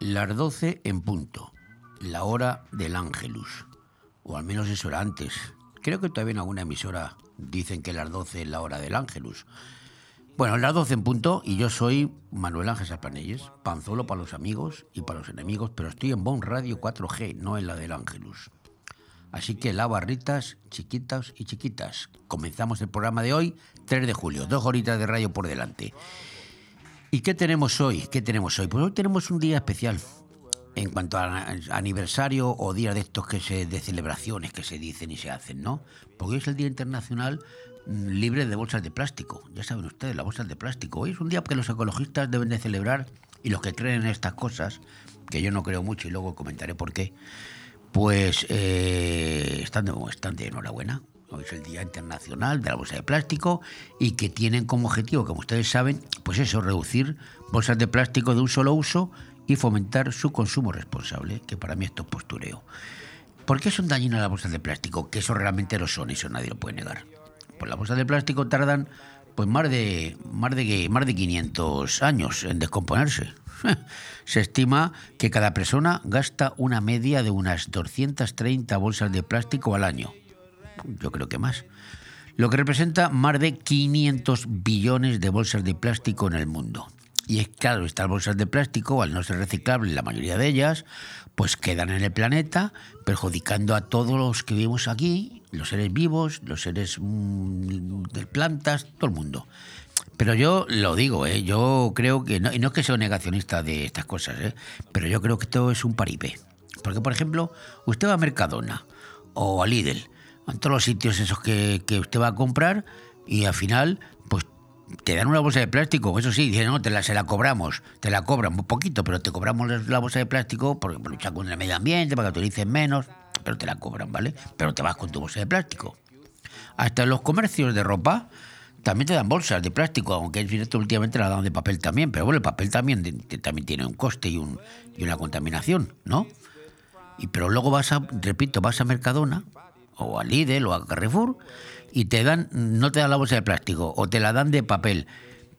Las 12 en punto, la hora del Ángelus, o al menos eso era antes. Creo que todavía en alguna emisora dicen que las 12 es la hora del Ángelus. Bueno, las 12 en punto y yo soy Manuel Ángel Saplanelles, panzolo para los amigos y para los enemigos, pero estoy en Bon Radio 4G, no en la del Ángelus. Así que la barritas, chiquitas y chiquitas. Comenzamos el programa de hoy, 3 de julio, dos horitas de radio por delante. ¿Y qué tenemos hoy? ¿Qué tenemos hoy? Pues hoy tenemos un día especial en cuanto a aniversario o día de estos que se de celebraciones que se dicen y se hacen, ¿no? Porque hoy es el Día Internacional libre de bolsas de plástico. Ya saben ustedes, las bolsas de plástico. Hoy es un día que los ecologistas deben de celebrar y los que creen en estas cosas, que yo no creo mucho y luego comentaré por qué, pues eh, están, de, están de enhorabuena Hoy es el Día Internacional de la Bolsa de Plástico y que tienen como objetivo, como ustedes saben, pues eso, reducir bolsas de plástico de un solo uso y fomentar su consumo responsable, que para mí esto es postureo. ¿Por qué son dañinas las bolsas de plástico? Que eso realmente lo son, eso nadie lo puede negar. Pues las bolsas de plástico tardan pues más de, más de, más de 500 años en descomponerse. Se estima que cada persona gasta una media de unas 230 bolsas de plástico al año yo creo que más, lo que representa más de 500 billones de bolsas de plástico en el mundo. Y es claro, estas bolsas de plástico, al no ser reciclables, la mayoría de ellas, pues quedan en el planeta, perjudicando a todos los que vivimos aquí, los seres vivos, los seres mm, de plantas, todo el mundo. Pero yo lo digo, ¿eh? yo creo que, no, y no es que sea negacionista de estas cosas, ¿eh? pero yo creo que todo es un paripé. Porque, por ejemplo, usted va a Mercadona o a Lidl en todos los sitios esos que, usted va a comprar y al final, te dan una bolsa de plástico. Eso sí, dicen, no, te la, se la cobramos, te la cobran un poquito, pero te cobramos la bolsa de plástico por, por luchar con el medio ambiente, para que utilicen menos, pero te la cobran, ¿vale? Pero te vas con tu bolsa de plástico. Hasta los comercios de ropa también te dan bolsas de plástico, aunque es cierto, últimamente la dan de papel también, pero bueno, el papel también, también tiene un coste y, un, y una contaminación, ¿no? Y, pero luego vas a, repito, vas a Mercadona o a Lidl o a Carrefour y te dan, no te dan la bolsa de plástico o te la dan de papel,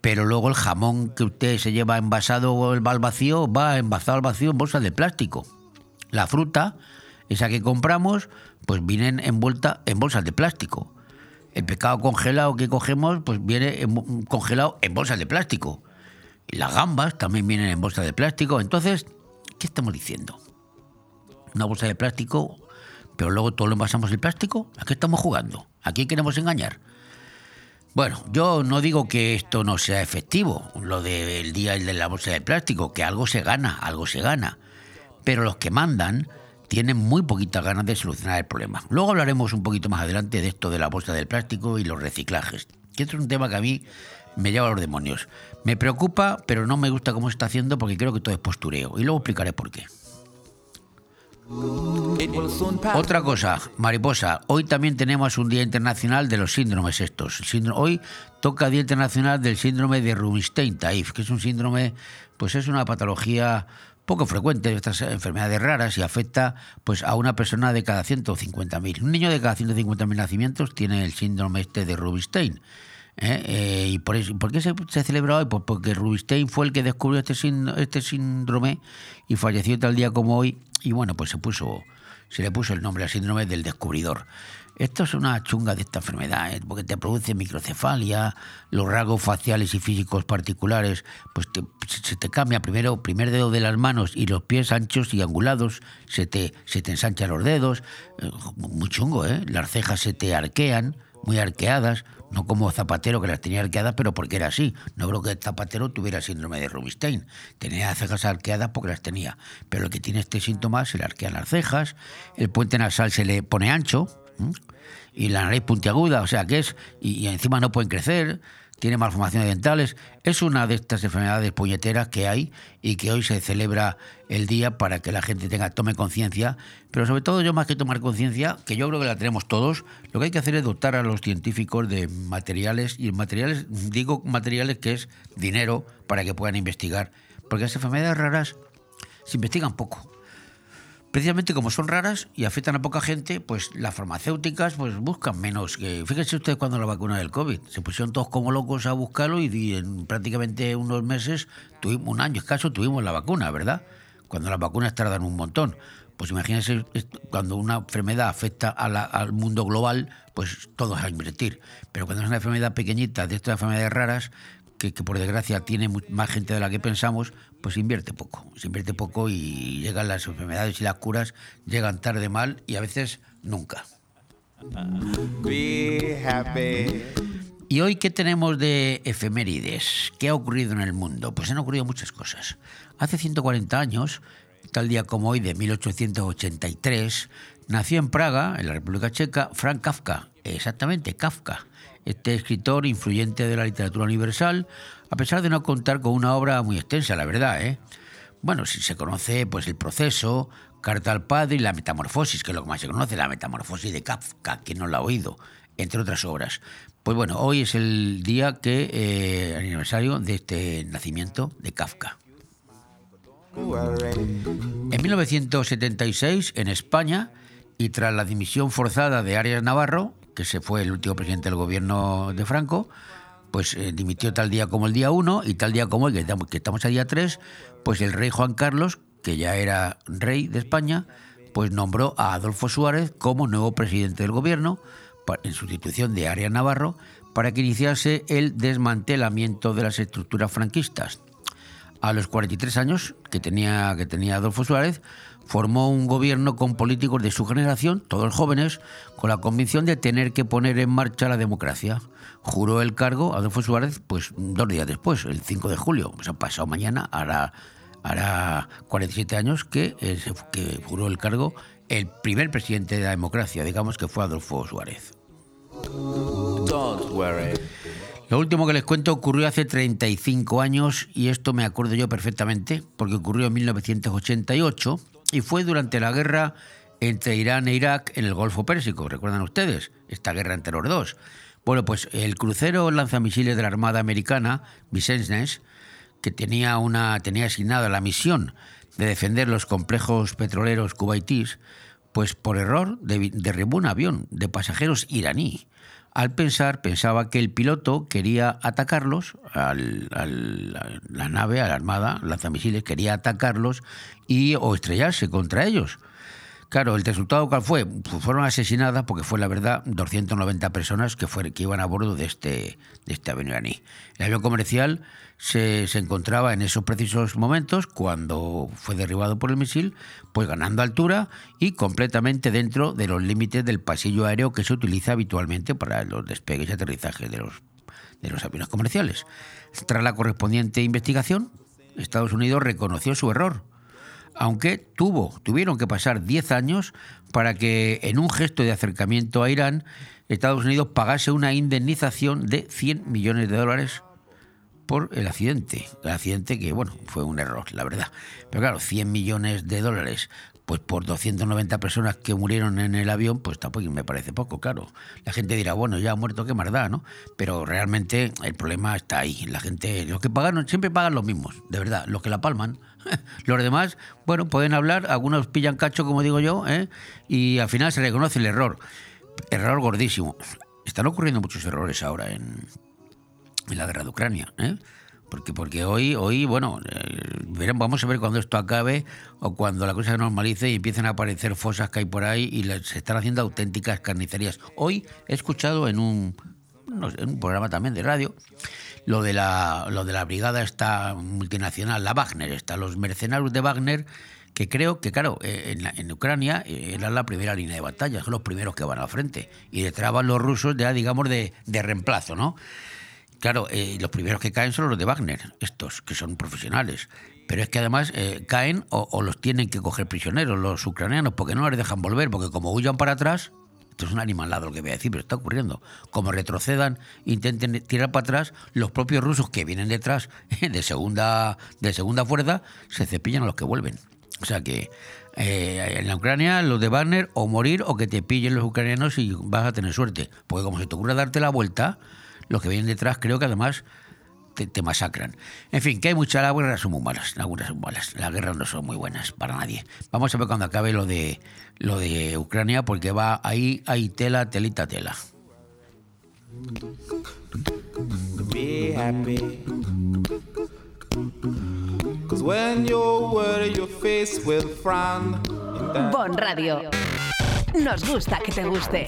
pero luego el jamón que usted se lleva envasado al vacío va envasado al vacío en bolsas de plástico. La fruta, esa que compramos, pues vienen envuelta en bolsas de plástico. El pescado congelado que cogemos, pues viene congelado en bolsas de plástico. las gambas también vienen en bolsas de plástico. Entonces, ¿qué estamos diciendo? Una bolsa de plástico pero luego todo lo envasamos en plástico. ¿A qué estamos jugando? ¿A quién queremos engañar? Bueno, yo no digo que esto no sea efectivo, lo del día de la bolsa de plástico, que algo se gana, algo se gana. Pero los que mandan tienen muy poquitas ganas de solucionar el problema. Luego hablaremos un poquito más adelante de esto de la bolsa del plástico y los reciclajes, que es un tema que a mí me lleva a los demonios. Me preocupa, pero no me gusta cómo se está haciendo porque creo que todo es postureo. Y luego explicaré por qué. Otra cosa, mariposa, hoy también tenemos un Día Internacional de los síndromes estos. Hoy toca Día Internacional del síndrome de Rubinstein-Taif, que es un síndrome, pues es una patología poco frecuente estas enfermedades raras y afecta pues a una persona de cada 150.000. Un niño de cada 150.000 nacimientos tiene el síndrome este de Rubinstein. ¿eh? Eh, ¿Y por, eso, por qué se, se, celebra hoy? Pues porque Rubinstein fue el que descubrió este, este síndrome y falleció tal día como hoy y bueno, pues se puso se le puso el nombre al síndrome del descubridor. Esto es una chunga de esta enfermedad, ¿eh? porque te produce microcefalia, los rasgos faciales y físicos particulares, pues se te cambia primero primer dedo de las manos y los pies anchos y angulados, se te, se te ensanchan los dedos, eh, muy chungo, ¿eh? Las cejas se te arquean, muy arqueadas, no como Zapatero que las tenía arqueadas, pero porque era así. No creo que Zapatero tuviera síndrome de Rubinstein. Tenía cejas arqueadas porque las tenía. Pero el que tiene este síntoma se le arquean las cejas, el puente nasal se le pone ancho y la nariz puntiaguda, o sea que es, y, encima no pueden crecer. Tiene malformaciones dentales. Es una de estas enfermedades puñeteras que hay y que hoy se celebra el día para que la gente tenga, tome conciencia. Pero sobre todo yo más que tomar conciencia, que yo creo que la tenemos todos, lo que hay que hacer es dotar a los científicos de materiales, y materiales, digo materiales que es dinero para que puedan investigar. Porque las enfermedades raras se investigan poco precisamente como son raras y afectan a poca gente, pues las farmacéuticas pues buscan menos. Fíjense ustedes cuando la vacuna del COVID, se pusieron todos como locos a buscarlo y, en prácticamente unos meses, tuvimos un año escaso, tuvimos la vacuna, ¿verdad? Cuando las vacunas tardan un montón. Pues imagínense cuando una enfermedad afecta al mundo global, pues todos a invertir. Pero cuando es una enfermedad pequeñita, de estas enfermedades raras, que, por desgracia tiene más gente de la que pensamos, pues invierte poco. Se invierte poco y llegan las enfermedades y las curas, llegan tarde mal y a veces nunca. ¿Y hoy qué tenemos de efemérides? ¿Qué ha ocurrido en el mundo? Pues han ocurrido muchas cosas. Hace 140 años, tal día como hoy de 1883, nació en Praga, en la República Checa, Frank Kafka, exactamente Kafka este escritor influyente de la literatura universal, a pesar de no contar con una obra muy extensa, la verdad, ¿eh? Bueno, si se conoce pues el proceso, Carta al Padre y la Metamorfosis, que es lo que más se conoce, la Metamorfosis de Kafka, que no la ha oído, entre otras obras. Pues bueno, hoy es el día que, eh, aniversario de este nacimiento de Kafka. En 1976, en España, y tras la dimisión forzada de Arias Navarro, que se fue el último presidente del gobierno de Franco, pues eh, dimitió tal día como el día 1 y tal día como hoy, que estamos a día 3, pues el rey Juan Carlos, que ya era rey de España, pues nombró a Adolfo Suárez como nuevo presidente del gobierno, en sustitución de Arias Navarro, para que iniciase el desmantelamiento de las estructuras franquistas. A los 43 años que tenía, que tenía Adolfo Suárez, formó un gobierno con políticos de su generación, todos jóvenes, con la convicción de tener que poner en marcha la democracia. Juró el cargo Adolfo Suárez, pues dos días después, el 5 de julio, sea, pasado mañana, hará, hará 47 años que, eh, que juró el cargo el primer presidente de la democracia, digamos que fue Adolfo Suárez. Lo último que les cuento ocurrió hace 35 años y esto me acuerdo yo perfectamente porque ocurrió en 1988 y fue durante la guerra entre Irán e Irak en el Golfo Pérsico. ¿Recuerdan ustedes? Esta guerra entre los dos. Bueno, pues el crucero lanzamisiles de la Armada Americana, Vincennes, que tenía, una, tenía asignada la misión de defender los complejos petroleros cubaitíes, pues por error derribó un avión de pasajeros iraní. Al pensar, pensaba que el piloto quería atacarlos, al, la nave, a la armada, lanzamisiles, quería atacarlos y o estrellarse contra ellos. Claro, el resultado cuál fue? Pues fueron asesinadas, porque fue la verdad, 290 personas que, fue, que iban a bordo de este, de este avión iraní. El avión comercial se, se, encontraba en esos precisos momentos, cuando fue derribado por el misil, pues ganando altura y completamente dentro de los límites del pasillo aéreo que se utiliza habitualmente para los despegues y aterrizajes de los, de los aviones comerciales. Tras la correspondiente investigación, Estados Unidos reconoció su error aunque tuvo, tuvieron que pasar 10 años para que en un gesto de acercamiento a Irán, Estados Unidos pagase una indemnización de 100 millones de dólares por el accidente. El accidente que, bueno, fue un error, la verdad. Pero claro, 100 millones de dólares pues por 290 personas que murieron en el avión, pues tampoco me parece poco, claro. La gente dirá, bueno, ya ha muerto, qué más ¿no? Pero realmente el problema está ahí. La gente, los que pagan, siempre pagan los mismos, de verdad, los que la palman. Los demás, bueno, pueden hablar, algunos pillan cacho, como digo yo, ¿eh? y al final se reconoce el error. Error gordísimo. Están ocurriendo muchos errores ahora en, en la guerra de Ucrania. ¿eh? Porque, porque hoy, hoy bueno, eh, vamos a ver cuando esto acabe o cuando la cosa se normalice y empiecen a aparecer fosas que hay por ahí y se están haciendo auténticas carnicerías. Hoy he escuchado en un, en un programa también de radio lo de la, lo de la brigada esta multinacional, la Wagner, está, los mercenarios de Wagner, que creo que, claro, eh, en, en Ucrania eh, era la primera línea de batalla, son los primeros que van al frente, y detrás van los rusos, ya digamos, de, de reemplazo, ¿no? Claro, eh, los primeros que caen son los de Wagner, estos, que son profesionales. Pero es que además caen o, o, los tienen que coger prisioneros los ucranianos, porque no les dejan volver, porque como huyan para atrás, Esto es un animalado lo que voy a decir, pero está ocurriendo. Como retrocedan, intenten tirar para atrás, los propios rusos que vienen detrás de segunda, de segunda fuerza se cepillan a los que vuelven. O sea que eh, en la Ucrania los de Wagner o morir o que te pillen los ucranianos y vas a tener suerte. Porque como se te ocurre darte la vuelta, los que vienen detrás creo que además te, masacran. En fin, que hay muchas, las guerras son muy malas, las guerras son malas, las guerras no son muy buenas para nadie. Vamos a ver cuando acabe lo de lo de Ucrania, porque va ahí, hay tela, telita, tela. Bon Radio. Nos gusta que te guste.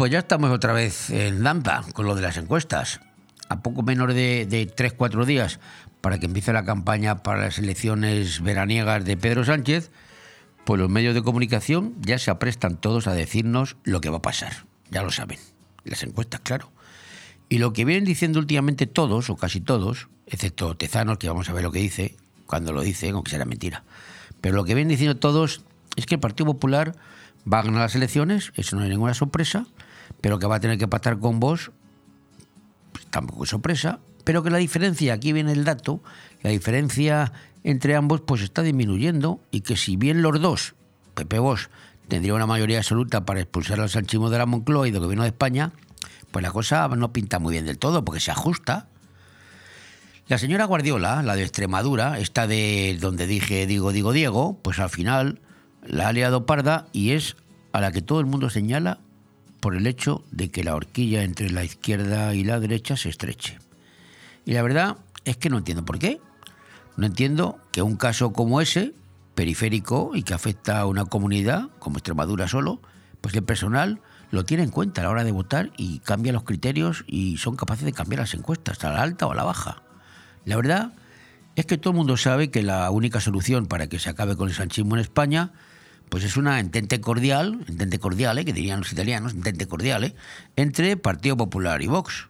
Pues ya estamos otra vez en Lampa con lo de las encuestas. A poco menos de, de 3-4 días para que empiece la campaña para las elecciones veraniegas de Pedro Sánchez, pues los medios de comunicación ya se aprestan todos a decirnos lo que va a pasar. Ya lo saben. Las encuestas, claro. Y lo que vienen diciendo últimamente todos, o casi todos, excepto Tezanos, que vamos a ver lo que dice, cuando lo dice, aunque será mentira. Pero lo que vienen diciendo todos es que el Partido Popular va a ganar las elecciones, eso no hay ninguna sorpresa, pero que va a tener que pactar con vos, pues tampoco es sorpresa, pero que la diferencia, aquí viene el dato, la diferencia entre ambos pues está disminuyendo y que si bien los dos, Pepe Vos, tendría una mayoría absoluta para expulsar al sanchismo de la Moncloa y del gobierno de España, pues la cosa no pinta muy bien del todo, porque se ajusta. La señora Guardiola, la de Extremadura, esta de donde dije digo, digo, Diego, pues al final la ha liado parda y es a la que todo el mundo señala por el hecho de que la horquilla entre la izquierda y la derecha se estreche. Y la verdad es que no entiendo por qué. No entiendo que un caso como ese, periférico y que afecta a una comunidad, como Extremadura solo, pues el personal lo tiene en cuenta a la hora de votar y cambia los criterios y son capaces de cambiar las encuestas, a la alta o a la baja. La verdad es que todo el mundo sabe que la única solución para que se acabe con el sanchismo en España pues es una entente cordial, entente cordial, que dirían los italianos, entente cordial, entre Partido Popular y Vox,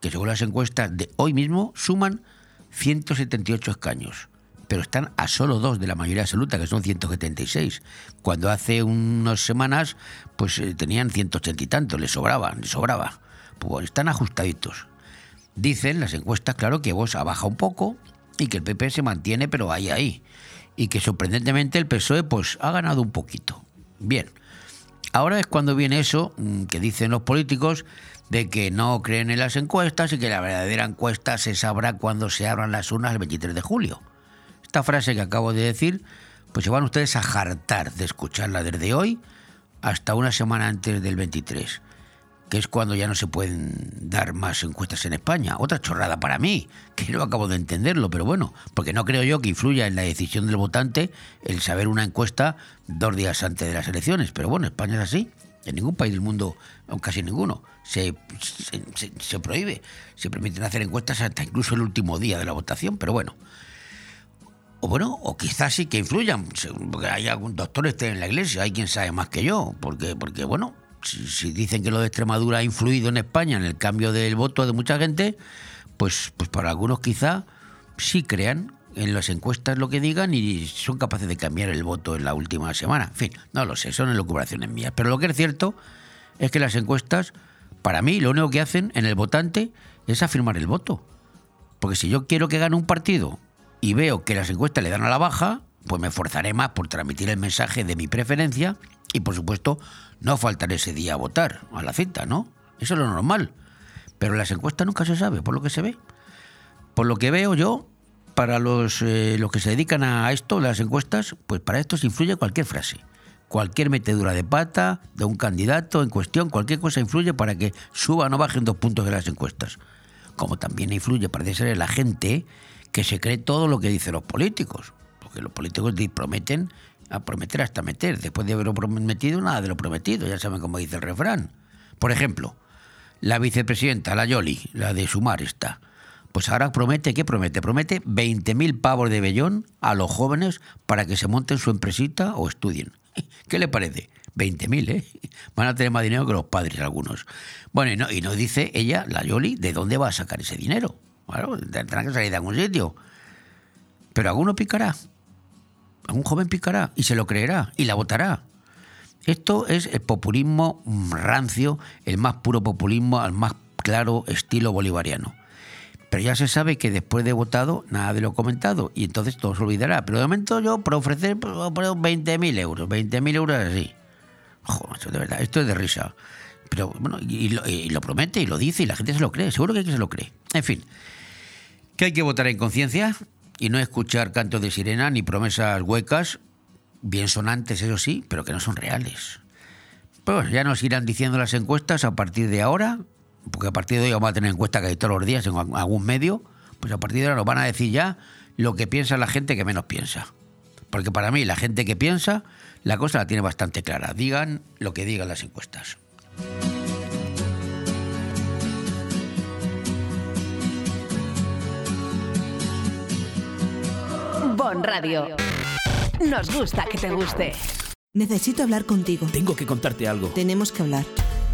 que según las encuestas de hoy mismo suman 178 escaños, pero están a solo dos de la mayoría absoluta, que son 176, cuando hace unas semanas pues eh, tenían 180 y tantos, les sobraban, les sobraba. Pues están ajustaditos. Dicen las encuestas, claro, que Vox ha bajado un poco y que el PP se mantiene, pero ahí, ahí y que sorprendentemente el PSOE pues ha ganado un poquito. Bien, ahora es cuando viene eso mm, que dicen los políticos de que no creen en las encuestas y que la verdadera encuesta se sabrá cuando se abran las urnas el 23 de julio. Esta frase que acabo de decir, pues se van ustedes a jartar de escucharla desde hoy hasta una semana antes del 23. Que es cuando ya no se pueden dar más encuestas en España. Otra chorrada para mí, que no acabo de entenderlo, pero bueno, porque no creo yo que influya en la decisión del votante el saber una encuesta dos días antes de las elecciones. Pero bueno, España es así. En ningún país del mundo, casi ninguno, se, se, se prohíbe. Se permiten hacer encuestas hasta incluso el último día de la votación, pero bueno o bueno, o quizás sí que influyan, porque hay algún doctor este en la iglesia, hay quien sabe más que yo, porque, porque bueno, si, dicen que lo de Extremadura ha influido en España en el cambio del voto de mucha gente, pues, pues para algunos quizá sí crean en las encuestas lo que digan y son capaces de cambiar el voto en la última semana. En fin, no lo sé, son elucubraciones mías. Pero lo que es cierto es que las encuestas, para mí, lo único que hacen en el votante es afirmar el voto. Porque si yo quiero que gane un partido y veo que las encuestas le dan a la baja, pues me esforzaré más por transmitir el mensaje de mi preferencia y, por supuesto, no faltar ese día a votar, a la cita, ¿no? Eso es lo normal. Pero las encuestas nunca se sabe, por lo que se ve. Por lo que veo yo, para los, eh, los que se dedican a esto, las encuestas, pues para esto se influye cualquier frase. Cualquier metedura de pata de un candidato en cuestión, cualquier cosa influye para que suban o bajen dos puntos de las encuestas. Como también influye, parece ser, la gente que se cree todo lo que dicen los políticos. Porque los políticos prometen a prometer hasta meter. Después de haberlo prometido, nada de lo prometido. Ya saben cómo dice el refrán. Por ejemplo, la vicepresidenta, la Yoli, la de Sumar está. Pues ahora promete, ¿qué promete? Promete 20.000 pavos de bellón a los jóvenes para que se monten su empresita o estudien. ¿Qué le parece? 20.000, ¿eh? Van a tener más dinero que los padres algunos. Bueno, y no, y no dice ella, la Yoli, de dónde va a sacar ese dinero. Bueno, tendrán que salir de algún sitio. Pero alguno picará un joven picará y se lo creerá y la votará. Esto es el populismo rancio, el más puro populismo al más claro estilo bolivariano. Pero ya se sabe que después de votado, nada de lo comentado, y entonces todo se olvidará. Pero de momento yo, por ofrecer, por 20.000 euros, 20.000 euros así. Joder, de verdad, esto es de risa. Pero bueno, y lo, promete y lo dice y la gente se lo cree, seguro que, que se lo cree. En fin, que hay que votar en conciencia, y no escuchar cantos de sirena ni promesas huecas, bien sonantes, eso sí, pero que no son reales. Pues ya nos irán diciendo las encuestas a partir de ahora, porque a partir de hoy vamos a tener encuestas casi todos los días en algún medio, pues a partir de ahora nos van a decir ya lo que piensa la gente que menos piensa. Porque para mí la gente que piensa, la cosa la tiene bastante clara. Digan lo que digan las encuestas. Bon Radio. Nos gusta que te guste. Necesito hablar contigo. Tengo que contarte algo. Tenemos que hablar.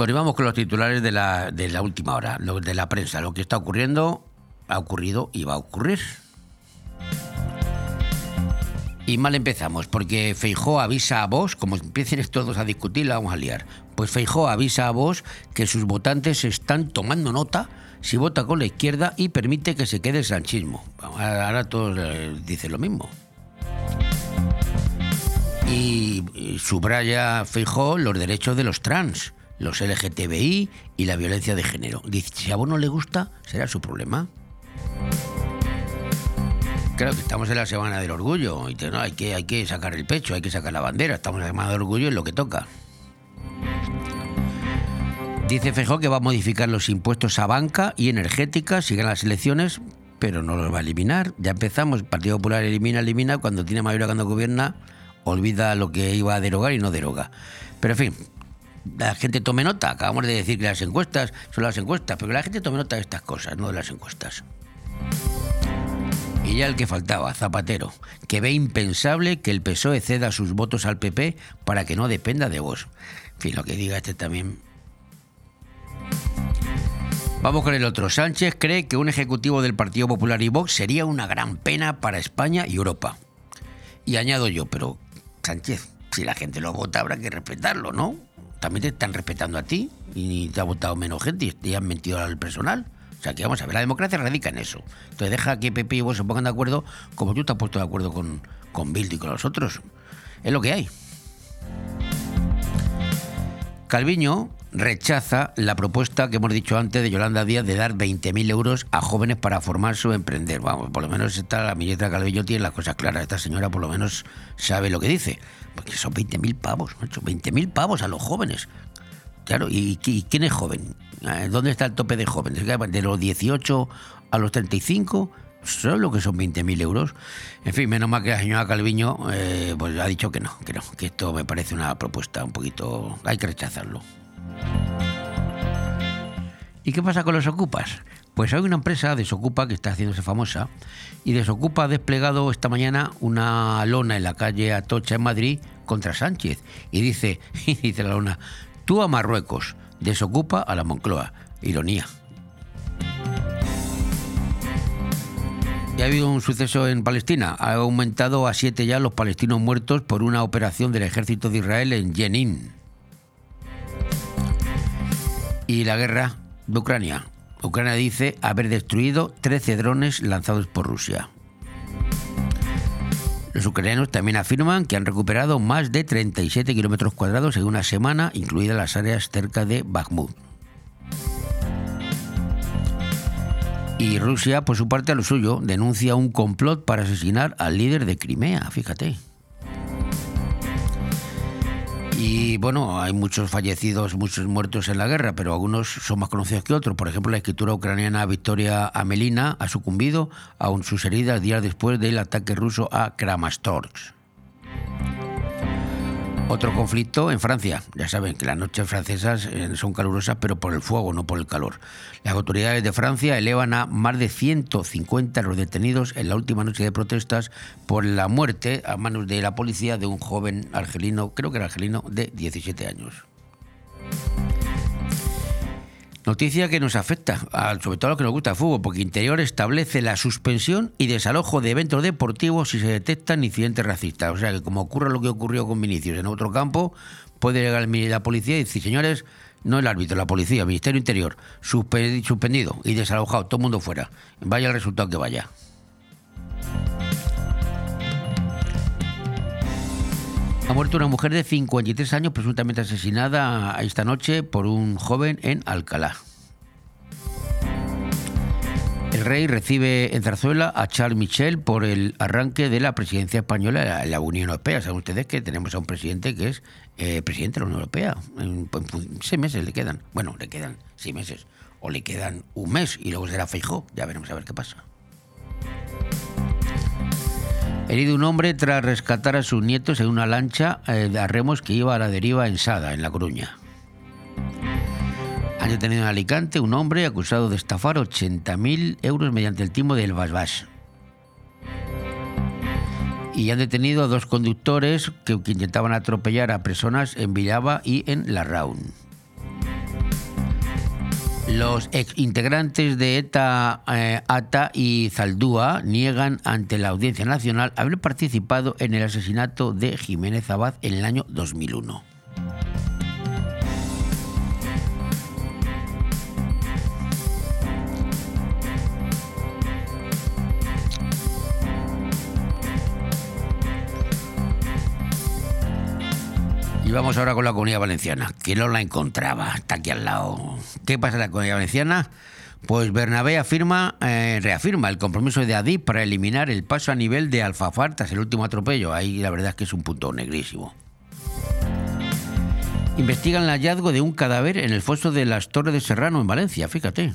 Bueno, y vamos con los titulares de la, de la última hora, lo, de la prensa. Lo que está ocurriendo, ha ocurrido y va a ocurrir. Y mal empezamos, porque Feijó avisa a vos, como empiecen todos a discutir, la vamos a liar. Pues Feijó avisa a vos que sus votantes están tomando nota si vota con la izquierda y permite que se quede el sanchismo. Ahora todos eh, dicen lo mismo. Y, subraya Feijó los derechos de los trans los LGTBI y la violencia de género. Dice, si a vos no le gusta, será su problema. Claro que estamos en la semana del orgullo y no, hay, que, hay que sacar el pecho, hay que sacar la bandera. Estamos en la semana del orgullo y lo que toca. Dice Fejó que va a modificar los impuestos a banca y energética si las elecciones, pero no los va a eliminar. Ya empezamos, el Partido Popular elimina, elimina, cuando tiene mayoría, cuando gobierna, olvida lo que iba a derogar y no deroga. Pero en fin, la gente tome nota. Acabamos de decir que las encuestas son las encuestas, pero que la gente tome nota de estas cosas, no de las encuestas. Y ya el que faltaba, Zapatero, que ve impensable que el PSOE ceda sus votos al PP para que no dependa de vos. En fin, lo que diga este también. Vamos con el otro. Sánchez cree que un ejecutivo del Partido Popular y Vox sería una gran pena para España y Europa. Y añado yo, pero Sánchez, si la gente lo vota habrá que respetarlo, ¿no? También te están respetando a ti y te ha votado menos gente y te han mentido al personal. O sea que vamos a ver, la democracia radica en eso. Entonces deja que Pepe y vos se pongan de acuerdo como tú te has puesto de acuerdo con, con Bildu y con los otros. Es lo que hay. Calviño rechaza la propuesta que hemos dicho antes de Yolanda Díaz de dar 20.000 euros a jóvenes para formarse o emprender. Vamos, por lo menos está la ministra Calviño tiene las cosas claras. Esta señora por lo menos sabe lo que dice. Porque son 20.000 pavos, macho, 20.000 pavos a los jóvenes. Claro, ¿y, quién es joven? Eh, ¿Dónde está el tope de jóvenes? De los 18 a los 35, ¿sabes lo que son 20.000 euros? En fin, menos mal que la señora Calviño eh, pues ha dicho que no, que no, que esto me parece una propuesta un poquito... hay que rechazarlo. ¿Y qué pasa con los ocupas? Pues hay una empresa, Desocupa, que está haciéndose famosa, y Desocupa ha desplegado esta mañana una lona en la calle Atocha, en Madrid, contra Sánchez. Y dice, y dice la lona, tú a Marruecos, Desocupa a la Moncloa. Ironía. Y ha habido un suceso en Palestina. Ha aumentado a siete ya los palestinos muertos por una operación del ejército de Israel en Jenin. Y la guerra de Ucrania. Ucrania dice haber destruido 13 drones lanzados por Rusia. Los ucranianos también afirman que han recuperado más de 37 kilómetros cuadrados en una semana, incluidas las áreas cerca de Bakhmut. Y Rusia, por su parte, a lo suyo, denuncia un complot para asesinar al líder de Crimea, fíjate. Y bueno, hay muchos fallecidos, muchos muertos en la guerra, pero algunos son más conocidos que otros. Por ejemplo, la escritura ucraniana Victoria Amelina ha sucumbido a sus heridas días después del ataque ruso a Kramatorsk. Otro conflicto en Francia. Ya saben que las noches francesas eh, son calurosas, pero por el fuego, no por el calor. Las autoridades de Francia elevan a más de 150 los detenidos en la última noche de protestas por la muerte a manos de la policía de un joven argelino, creo que era argelino, de 17 años. Noticia que nos afecta, sobre todo a los que nos gusta el fútbol, porque Interior establece la suspensión y desalojo de eventos deportivos si se detectan incidentes racistas. O sea que como ocurre lo que ocurrió con Vinicius en otro campo, puede llegar la policía y decir, señores, no el árbitro, la policía, el Ministerio Interior, suspendido y desalojado, todo el mundo fuera. Vaya el resultado que vaya. Ha muerto una mujer de 53 años presuntamente asesinada esta noche por un joven en Alcalá. El rey recibe en Zarzuela a Charles Michel por el arranque de la presidencia española en la Unión Europea. Saben ustedes que tenemos a un presidente que es eh, presidente de la Unión Europea. En, seis meses le quedan. Bueno, le quedan seis meses. O le quedan un mes y luego será Feijó. Ya veremos a ver qué pasa. Herido un hombre tras rescatar a sus nietos en una lancha eh, de remos que iba a la deriva en Sada, en La Coruña. Han detenido en Alicante un hombre acusado de estafar 80.000 euros mediante el timo del Basbás. Y han detenido a dos conductores que, intentaban atropellar a personas en Villaba y en Larraun. Los ex integrantes de ETA, eh, ATA y Zaldúa niegan ante la Audiencia Nacional haber participado en el asesinato de Jiménez Abad en el año 2001. Y vamos ahora con la comunidad valenciana, que no la encontraba, está aquí al lado. ¿Qué pasa en la comunidad valenciana? Pues Bernabé afirma, eh, reafirma el compromiso de Adif para eliminar el paso a nivel de Alfafartas, el último atropello. Ahí la verdad es que es un punto negrísimo. Investigan el hallazgo de un cadáver en el foso de las Torres de Serrano, en Valencia, fíjate.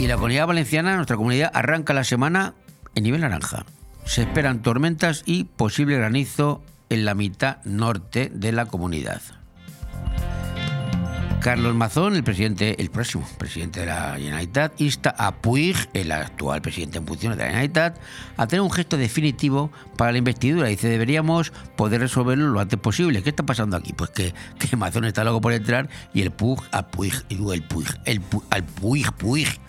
Y la comunidad valenciana, nuestra comunidad, arranca la semana en nivel naranja. Se esperan tormentas y posible granizo en la mitad norte de la comunidad. Carlos Mazón, el presidente, el próximo presidente de la Generalitat, insta a Puig, el actual presidente en funciones de la Generalitat, a tener un gesto definitivo para la investidura. Dice, deberíamos poder resolverlo lo antes posible. ¿Qué está pasando aquí? Pues que, que Mazón está loco por entrar y el Puig, a Puig, el Puig, el Puig, al Puig, Puig,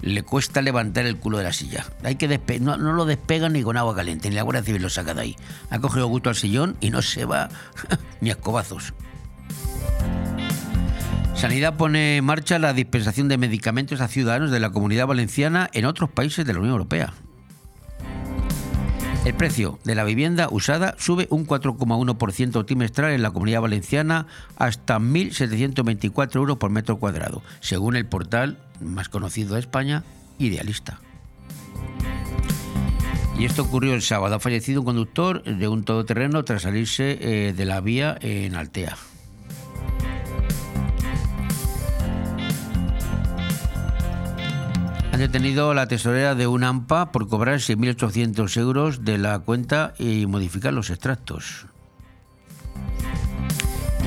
le cuesta levantar el culo de la silla. Hay que no, no, lo despegan ni con agua caliente, ni la Guardia Civil lo saca de ahí. Ha cogido gusto al sillón y no se va ni a escobazos. Sanidad pone en marcha la dispensación de medicamentos a ciudadanos de la comunidad valenciana en otros países de la Unión Europea. El precio de la vivienda usada sube un 4,1% trimestral en la comunidad valenciana hasta 1.724 euros por metro cuadrado, según el portal más conocido de España, Idealista. Y esto ocurrió el sábado. Ha fallecido un conductor de un todoterreno tras salirse eh, de la vía en Altea. Han detenido la tesorera de un AMPA por cobrar 6.800 euros de la cuenta y modificar los extractos.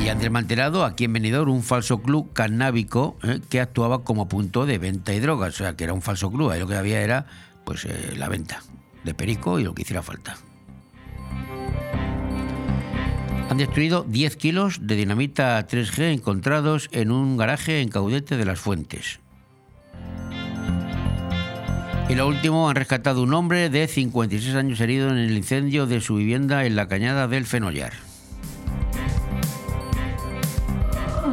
Y han desmantelado aquí en Benidorm un falso club canábico eh, que actuaba como punto de venta y drogas. O sea, que era un falso club. Ahí lo que había era pues eh, la venta de perico y lo que hiciera falta. Han destruido 10 kilos de dinamita 3G encontrados en un garaje en Caudete de las Fuentes. Y lo último, han rescatado un hombre de 56 años herido en el incendio de su vivienda en la cañada del Fenollar.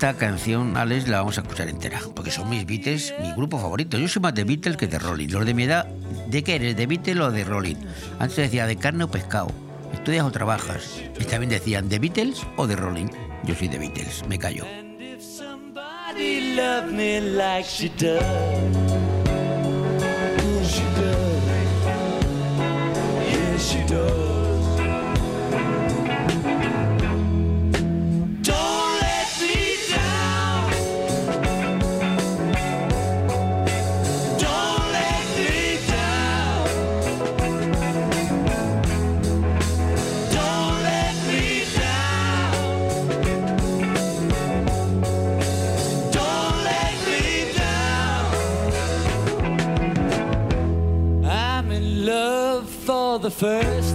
Esta canción, Alex, la vamos a escuchar entera, porque son mis Beatles, mi grupo favorito. Yo soy más de Beatles que de Rolling. Los de mi edad, ¿de qué eres? ¿De Beatles o de Rolling? Antes decía de carne o pescado, estudias o trabajas. Y también decían de Beatles o de Rolling. Yo soy de Beatles, me callo. First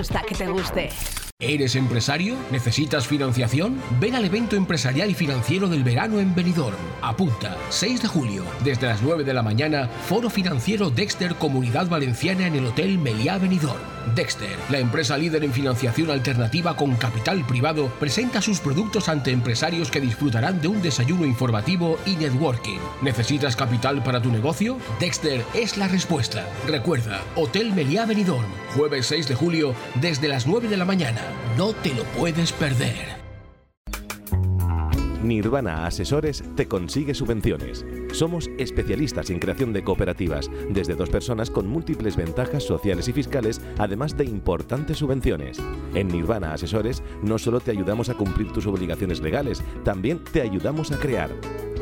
gusta que te guste. ¿Eres empresario? ¿Necesitas financiación? Ven al evento empresarial y financiero del verano en Benidorm. Apunta, 6 de julio, desde las 9 de la mañana, Foro Financiero Dexter Comunidad Valenciana en el Hotel Meliá Benidorm. Dexter, la empresa líder en financiación alternativa con capital privado, presenta sus productos ante empresarios que disfrutarán de un desayuno informativo y networking. ¿Necesitas capital para tu negocio? Dexter es la respuesta. Recuerda, Hotel Meliá Benidorm, jueves 6 de julio, desde las 9 de la mañana. No te lo puedes perder. Nirvana Asesores te consigue subvenciones. Somos especialistas en creación de cooperativas, desde dos personas con múltiples ventajas sociales y fiscales, además de importantes subvenciones. En Nirvana Asesores no solo te ayudamos a cumplir tus obligaciones legales, también te ayudamos a crear.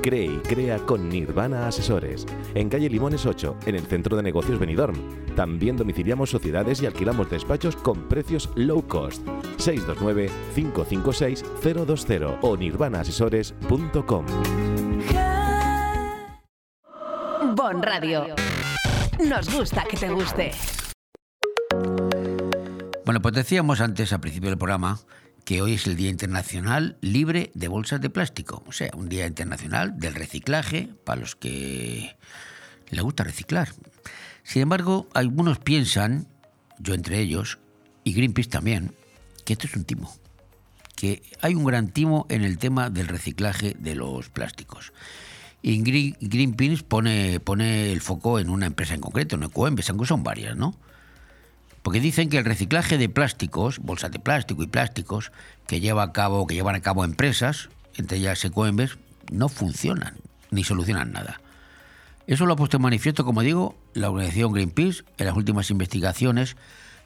Cree y crea con Nirvana Asesores. En calle Limones 8, en el centro de negocios Benidorm. También domiciliamos sociedades y alquilamos despachos con precios low cost. 629-556-020 o nirvanaasesores.com. Bon Radio. Nos gusta que te guste. Bueno, pues decíamos antes, al principio del programa, que hoy es el Día Internacional Libre de Bolsas de Plástico, o sea, un Día Internacional del Reciclaje para los que les gusta reciclar. Sin embargo, algunos piensan, yo entre ellos, y Greenpeace también, que esto es un timo, que hay un gran timo en el tema del reciclaje de los plásticos. Y Green- Greenpeace pone, pone el foco en una empresa en concreto, en Ecoembes, aunque son varias, ¿no? Porque dicen que el reciclaje de plásticos, bolsas de plástico y plásticos, que lleva a cabo, que llevan a cabo empresas, entre ellas Ecoembes, no funcionan ni solucionan nada. Eso lo ha puesto en manifiesto, como digo, la organización Greenpeace en las últimas investigaciones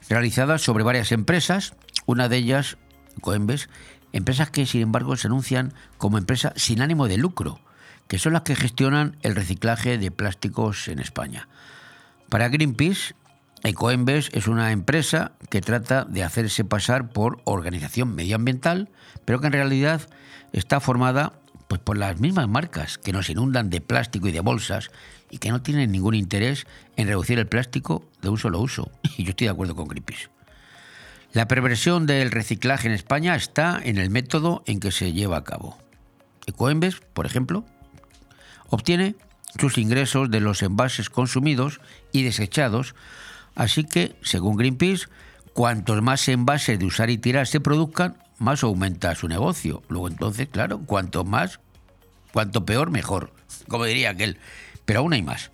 realizadas sobre varias empresas, una de ellas, Coembes, empresas que sin embargo se anuncian como empresas sin ánimo de lucro, que son las que gestionan el reciclaje de plásticos en España. Para Greenpeace, Ecoembes es una empresa que trata de hacerse pasar por organización medioambiental, pero que en realidad está formada pues, por las mismas marcas que nos inundan de plástico y de bolsas y que no tienen ningún interés en reducir el plástico de un solo uso. Y yo estoy de acuerdo con Greenpeace. La perversión del reciclaje en España está en el método en que se lleva a cabo. Ecoembes, por ejemplo, obtiene sus ingresos de los envases consumidos y desechados, así que, según Greenpeace, cuantos más envases de usar y tirar se produzcan, más aumenta su negocio. Luego entonces, claro, cuanto más, cuanto peor, mejor, como diría aquel. Pero aún hay más.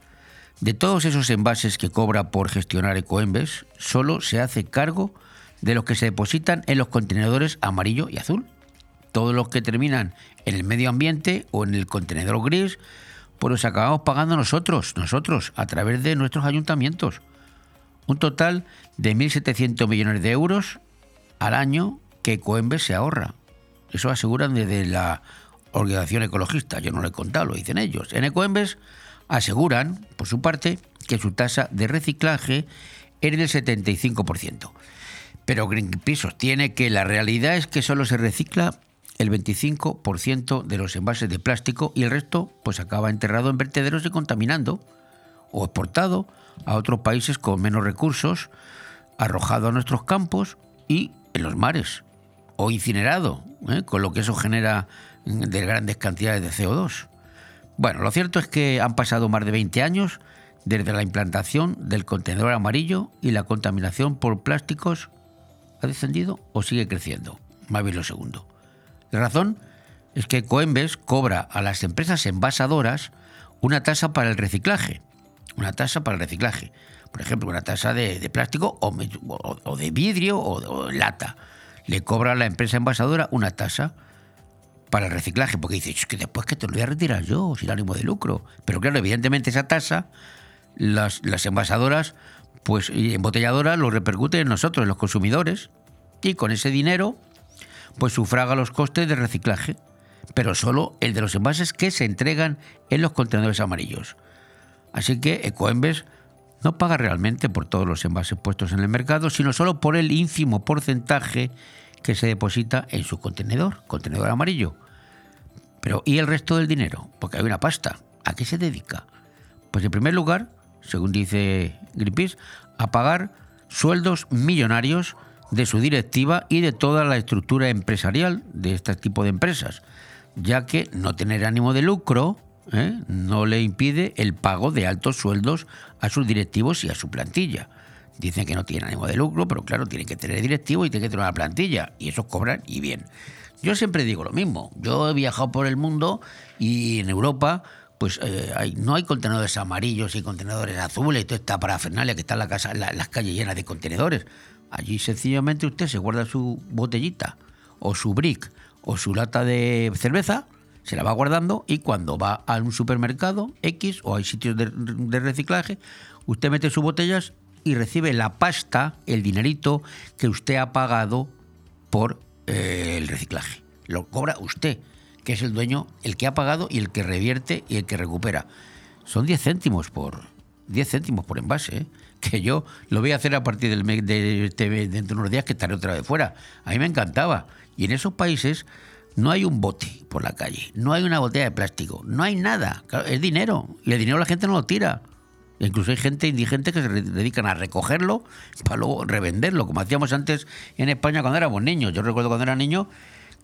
De todos esos envases que cobra por gestionar Ecoembes, solo se hace cargo de los que se depositan en los contenedores amarillo y azul. Todos los que terminan en el medio ambiente o en el contenedor gris, pues los acabamos pagando nosotros, nosotros, a través de nuestros ayuntamientos. Un total de 1.700 millones de euros al año que Ecoembes se ahorra. Eso aseguran desde la organización ecologista. Yo no lo he contado, lo dicen ellos. En Ecoembes aseguran, por su parte, que su tasa de reciclaje es del 75%. Pero Greenpeace sostiene que la realidad es que solo se recicla el 25% de los envases de plástico y el resto pues acaba enterrado en vertederos y contaminando o exportado a otros países con menos recursos, arrojado a nuestros campos y en los mares o incinerado, ¿eh? con lo que eso genera de grandes cantidades de CO2. Bueno, lo cierto es que han pasado más de 20 años desde la implantación del contenedor amarillo y la contaminación por plásticos ha descendido o sigue creciendo. Más bien lo segundo. La razón es que Coembes cobra a las empresas envasadoras una tasa para el reciclaje. Una tasa para reciclaje. Por ejemplo, una tasa de, plástico o, de vidrio o, o de lata. Le cobra a la empresa envasadora una tasa para el reciclaje, porque dice, es que después que te lo voy a retirar yo, sin ánimo de lucro. Pero claro, evidentemente esa tasa, las, las envasadoras pues, embotelladoras lo repercuten en nosotros, en los consumidores, y con ese dinero pues sufraga los costes de reciclaje, pero solo el de los envases que se entregan en los contenedores amarillos. Así que Ecoembes no paga realmente por todos los envases puestos en el mercado, sino solo por el ínfimo porcentaje que se deposita en su contenedor, contenedor amarillo. Pero ¿y el resto del dinero? Porque hay una pasta. ¿A qué se dedica? Pues en primer lugar, según dice Greenpeace, a pagar sueldos millonarios de su directiva y de toda la estructura empresarial de este tipo de empresas, ya que no tener ánimo de lucro ¿eh? no le impide el pago de altos sueldos a sus directivos y a su plantilla. Dicen que no tienen ánimo de lucro, pero claro, tienen que tener directivo y tienen que tener una plantilla, y esos cobran y bien. Yo siempre digo lo mismo, yo he viajado por el mundo y en Europa pues eh, hay, no hay contenedores amarillos y contenedores azules y toda esta parafernalia que está la casa, las calles llenas de contenedores. Allí sencillamente usted se guarda su botellita o su brick o su lata de cerveza, se la va guardando y cuando va a un supermercado X o hay sitios de, de reciclaje, usted mete sus botellas y recibe la pasta, el dinerito que usted ha pagado por eh, el reciclaje. Lo cobra usted, que es el dueño, el que ha pagado y el que revierte y el que recupera. Son 10 céntimos por 10 céntimos por envase, ¿eh? que yo lo voy a hacer a partir del mes de este dentro de unos días que estaré otra vez fuera. A mí me encantaba. Y en esos países no hay un bote por la calle, no hay una botella de plástico, no hay nada. Es dinero y el dinero la gente no lo tira. Incluso hay gente indigente que se dedican a recogerlo para luego revenderlo, como hacíamos antes en España cuando éramos niños. Yo recuerdo cuando era niño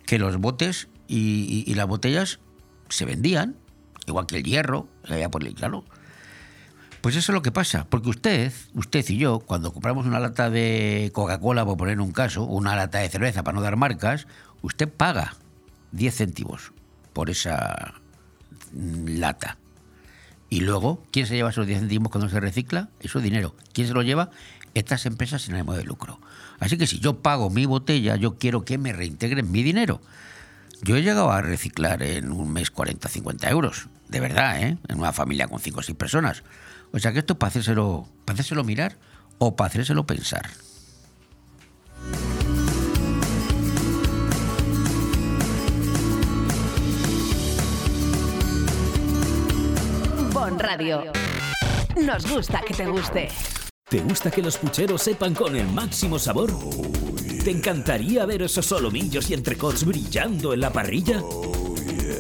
que los botes y, las botellas se vendían, igual que el hierro, veía por el claro. Pues eso es lo que pasa, porque usted, usted y yo, cuando compramos una lata de Coca-Cola, por poner un caso, una lata de cerveza, para no dar marcas, usted paga 10 céntimos por esa mm, lata. Y luego, ¿quién se lleva esos 10 céntimos cuando se recicla? Eso es dinero. ¿Quién se lo lleva? Estas empresas sin ánimo de lucro. Así que si yo pago mi botella, yo quiero que me reintegren mi dinero. Yo he llegado a reciclar en un mes 40, 50 euros. De verdad, ¿eh? En una familia con 5 o 6 personas. O sea que esto es para hacérselo, para hacérselo mirar o para hacérselo pensar. Bon Radio. Nos gusta que te guste. ¿Te gusta que los pucheros sepan con el máximo sabor? ¿Te encantaría ver esos solomillos y entrecots brillando en la parrilla?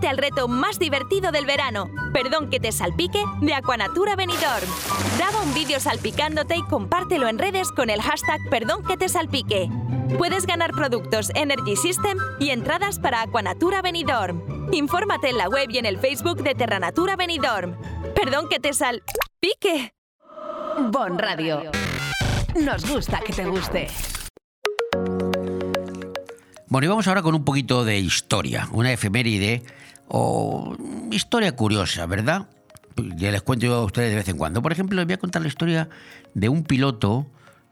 Únete al reto más divertido del verano. Perdón que te salpique de Aquanatura Benidorm. Graba un vídeo salpicándote y compártelo en redes con el hashtag Perdón que te salpique. Puedes ganar productos Energy System y entradas para Aquanatura Benidorm. Infórmate en la web y en el Facebook de Terranatura Benidorm. Perdón que te salpique. Bon Radio. Nos gusta que te guste. Bueno, y vamos ahora con un poquito de historia, una efeméride o historia curiosa, ¿verdad? Ya les cuento yo a ustedes de vez en cuando. Por ejemplo, les voy a contar la historia de un piloto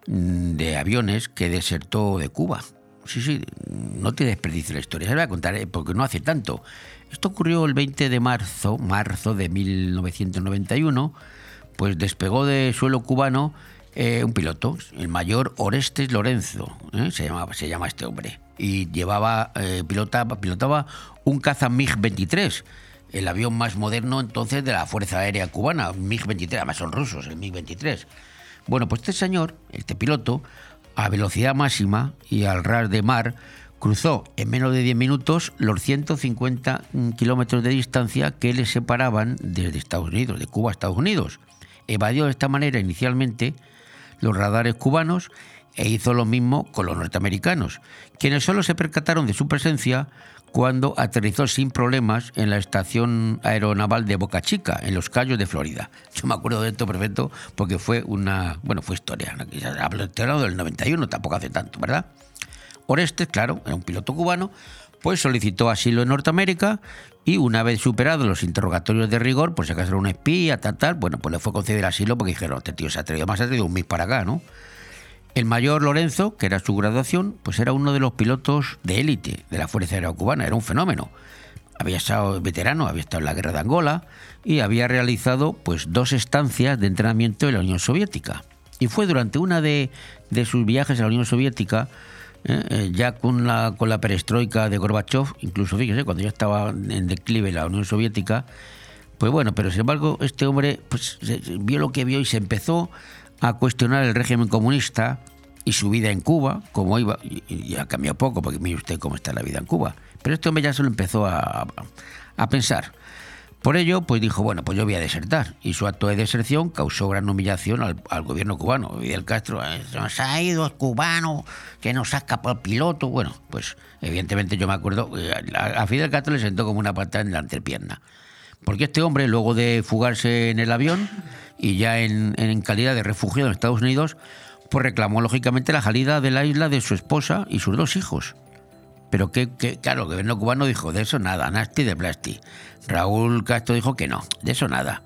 mm, de aviones que desertó de Cuba. Sí, sí, no te desperdicie la historia. Se la voy a contar eh, porque no hace tanto. Esto ocurrió el 20 de marzo, marzo de 1991, pues despegó de suelo cubano eh, un piloto, el mayor Orestes Lorenzo, ¿eh? se, llamaba, se llama este hombre, y llevaba, eh, pilotaba, pilotaba un caza MiG-23, el avión más moderno entonces de la Fuerza Aérea Cubana, MiG-23, además son rusos, el MiG-23. Bueno, pues este señor, este piloto, a velocidad máxima y al ras de mar, cruzó en menos de 10 minutos los 150 kilómetros de distancia que le separaban desde Estados Unidos, de Cuba a Estados Unidos. Evadió de esta manera inicialmente los radares cubanos e hizo lo mismo con los norteamericanos, quienes solo se percataron de su presencia cuando aterrizó sin problemas en la estación aeronaval de Boca Chica, en los Cayos de Florida. Yo me acuerdo de esto perfecto porque fue una, bueno, fue historia. Hablo del 91, tampoco hace tanto, ¿verdad? Orestes, claro, era un piloto cubano, pues solicitó asilo en Norteamérica y una vez superados los interrogatorios de rigor, pues si acaso era un espía, tal, tal, bueno, pues le fue concedido asilo porque dijeron, este tío se ha traído más, se ha traído un mes para acá, ¿no? El mayor Lorenzo, que era su graduación, pues era uno de los pilotos de élite de la Fuerza Aérea Cubana, era un fenómeno. Había estado veterano, había estado en la guerra de Angola y había realizado pues dos estancias de entrenamiento en la Unión Soviética. Y fue durante una de, de sus viajes a la Unión Soviética, eh, eh, ya con la, con la perestroika de Gorbachev, incluso fíjese, cuando ya estaba en declive la Unión Soviética, pues bueno, pero sin embargo este hombre pues, vio lo que vio y se empezó a cuestionar el régimen comunista y su vida en Cuba, cómo iba, y, y ha cambiado poco, porque mire usted cómo está la vida en Cuba. Pero este hombre ya se lo empezó a, a pensar. Por ello, pues dijo, bueno, pues yo voy a desertar. Y su acto de deserción causó gran humillación al, al gobierno cubano. Fidel Castro, "Eh, nos ha ido el cubano, que nos ha escapado el piloto. Bueno, pues evidentemente yo me acuerdo, a, a Fidel Castro le sentó como una patada en la entrepierna. Porque este hombre, luego de fugarse en el avión y ya en, en calidad de refugiado en Estados Unidos, pues reclamó lógicamente la salida de la isla de su esposa y sus dos hijos. Pero que, que, claro, el gobierno cubano dijo de eso nada, Nasti de Plasti. Raúl Castro dijo que no, de eso nada.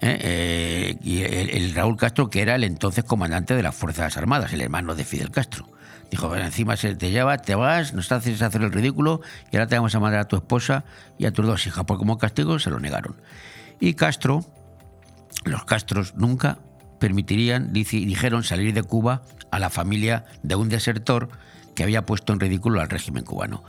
¿Eh? Eh, y el, Raúl Castro, que era el entonces comandante de las Fuerzas Armadas, el hermano de Fidel Castro. Dijo, "Bueno, encima se te lleva, te vas, nos haces hacer el ridículo y ahora te vamos a mandar a tu esposa y a tus dos hijas. Pues como castigo se lo negaron. Y Castro, los Castros nunca permitirían, dijeron, salir de Cuba a la familia de un desertor que había puesto en ridículo al régimen cubano.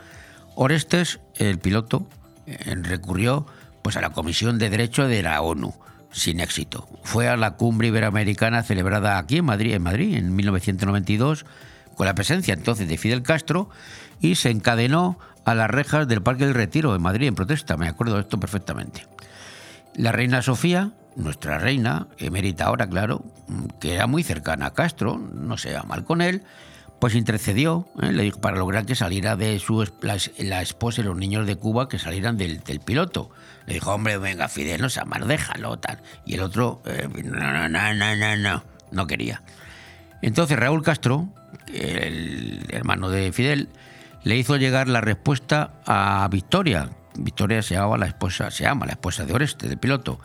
Orestes, el piloto, eh, recurrió pues, a la Comisión de Derecho de la ONU, sin éxito. Fue a la cumbre iberoamericana celebrada aquí en Madrid, en Madrid, en 1992, con la presencia entonces de Fidel Castro, y se encadenó a las rejas del Parque del Retiro en Madrid en protesta. Me acuerdo de esto perfectamente. La reina Sofía, nuestra reina, emérita ahora, claro, que era muy cercana a Castro, no se mal con él, pues intercedió ¿eh? le dijo, para lograr que saliera de su la, es- la esposa y los niños de Cuba que salieran del, piloto. Le dijo, hombre, venga, Fidel, no sea mal, déjalo, tal. Y el otro, eh, no, no, no, no, no, no, no quería. Entonces Raúl Castro, el hermano de Fidel, le hizo llegar la respuesta a Victoria. Victoria se llamaba la esposa, se llama la esposa de Oreste, del piloto.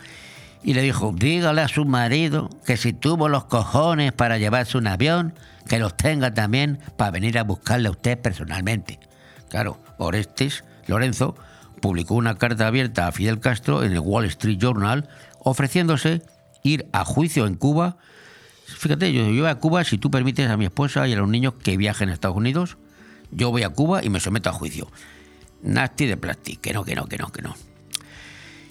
Y le dijo, dígale a su marido que si tuvo los cojones para llevarse un avión, que los tenga también para venir a buscarle a usted personalmente. Claro, Orestes Lorenzo publicó una carta abierta a Fidel Castro en el Wall Street Journal ofreciéndose ir a juicio en Cuba Fíjate, yo, voy a Cuba si tú permites a mi esposa y a los niños que viajen a Estados Unidos. Yo voy a Cuba y me someto a juicio. Nasty de plástico, que no, que no, que no, que no.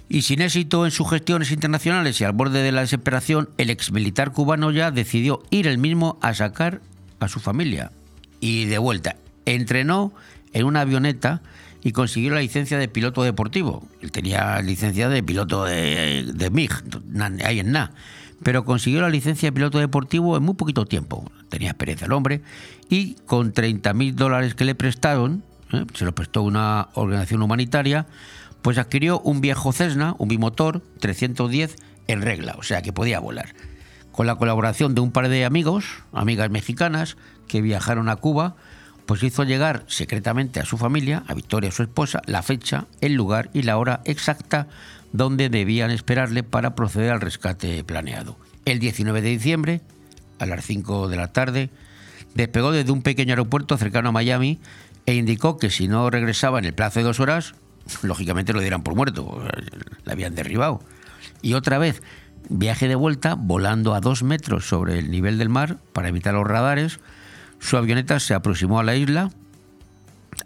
Y sin éxito en sus gestiones internacionales y al borde de la desesperación, el exmilitar cubano ya decidió ir él mismo a sacar a su familia. Y de vuelta, entrenó en una avioneta y consiguió la licencia de piloto deportivo. Él tenía licencia de piloto de, MIG, ahí en nada. Pero consiguió la licencia de piloto deportivo en muy poquito tiempo. Tenía experiencia el hombre. Y con 30 mil dólares que le prestaron, ¿eh? se lo prestó una organización humanitaria, pues adquirió un viejo Cessna, un bimotor 310 en regla, o sea que podía volar. Con la colaboración de un par de amigos, amigas mexicanas, que viajaron a Cuba, pues hizo llegar secretamente a su familia, a Victoria, su esposa, la fecha, el lugar y la hora exacta donde debían esperarle para proceder al rescate planeado. El 19 de diciembre, a las 5 de la tarde, despegó desde un pequeño aeropuerto cercano a Miami e indicó que si no regresaba en el plazo de dos horas, lógicamente lo dieran por muerto, la habían derribado. Y otra vez, viaje de vuelta, volando a dos metros sobre el nivel del mar para evitar los radares, su avioneta se aproximó a la isla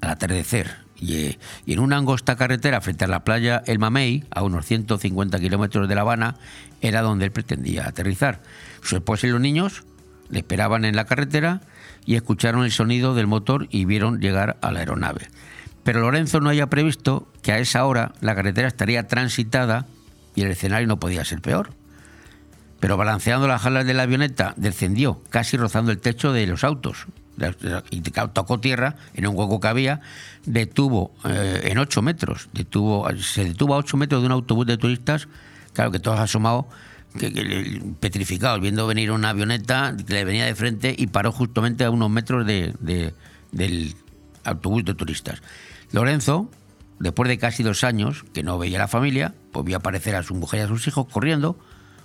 al atardecer y, eh, en una angosta carretera frente a la playa El Mamey, a unos 150 kilómetros de La Habana, era donde él pretendía aterrizar. Su esposa y los niños le esperaban en la carretera y escucharon el sonido del motor y vieron llegar a la aeronave. Pero Lorenzo no había previsto que a esa hora la carretera estaría transitada y el escenario no podía ser peor. Pero balanceando las alas de la avioneta, descendió, casi rozando el techo de los autos. Y tocó tierra en un hueco que había, detuvo eh, en 8 metros, detuvo, se detuvo a 8 metros de un autobús de turistas, claro que todos asomados, que, petrificados, viendo venir una avioneta que le venía de frente y paró justamente a unos metros de, de, del autobús de turistas. Lorenzo, después de casi dos años que no veía a la familia, pues vio aparecer a su mujer y a sus hijos corriendo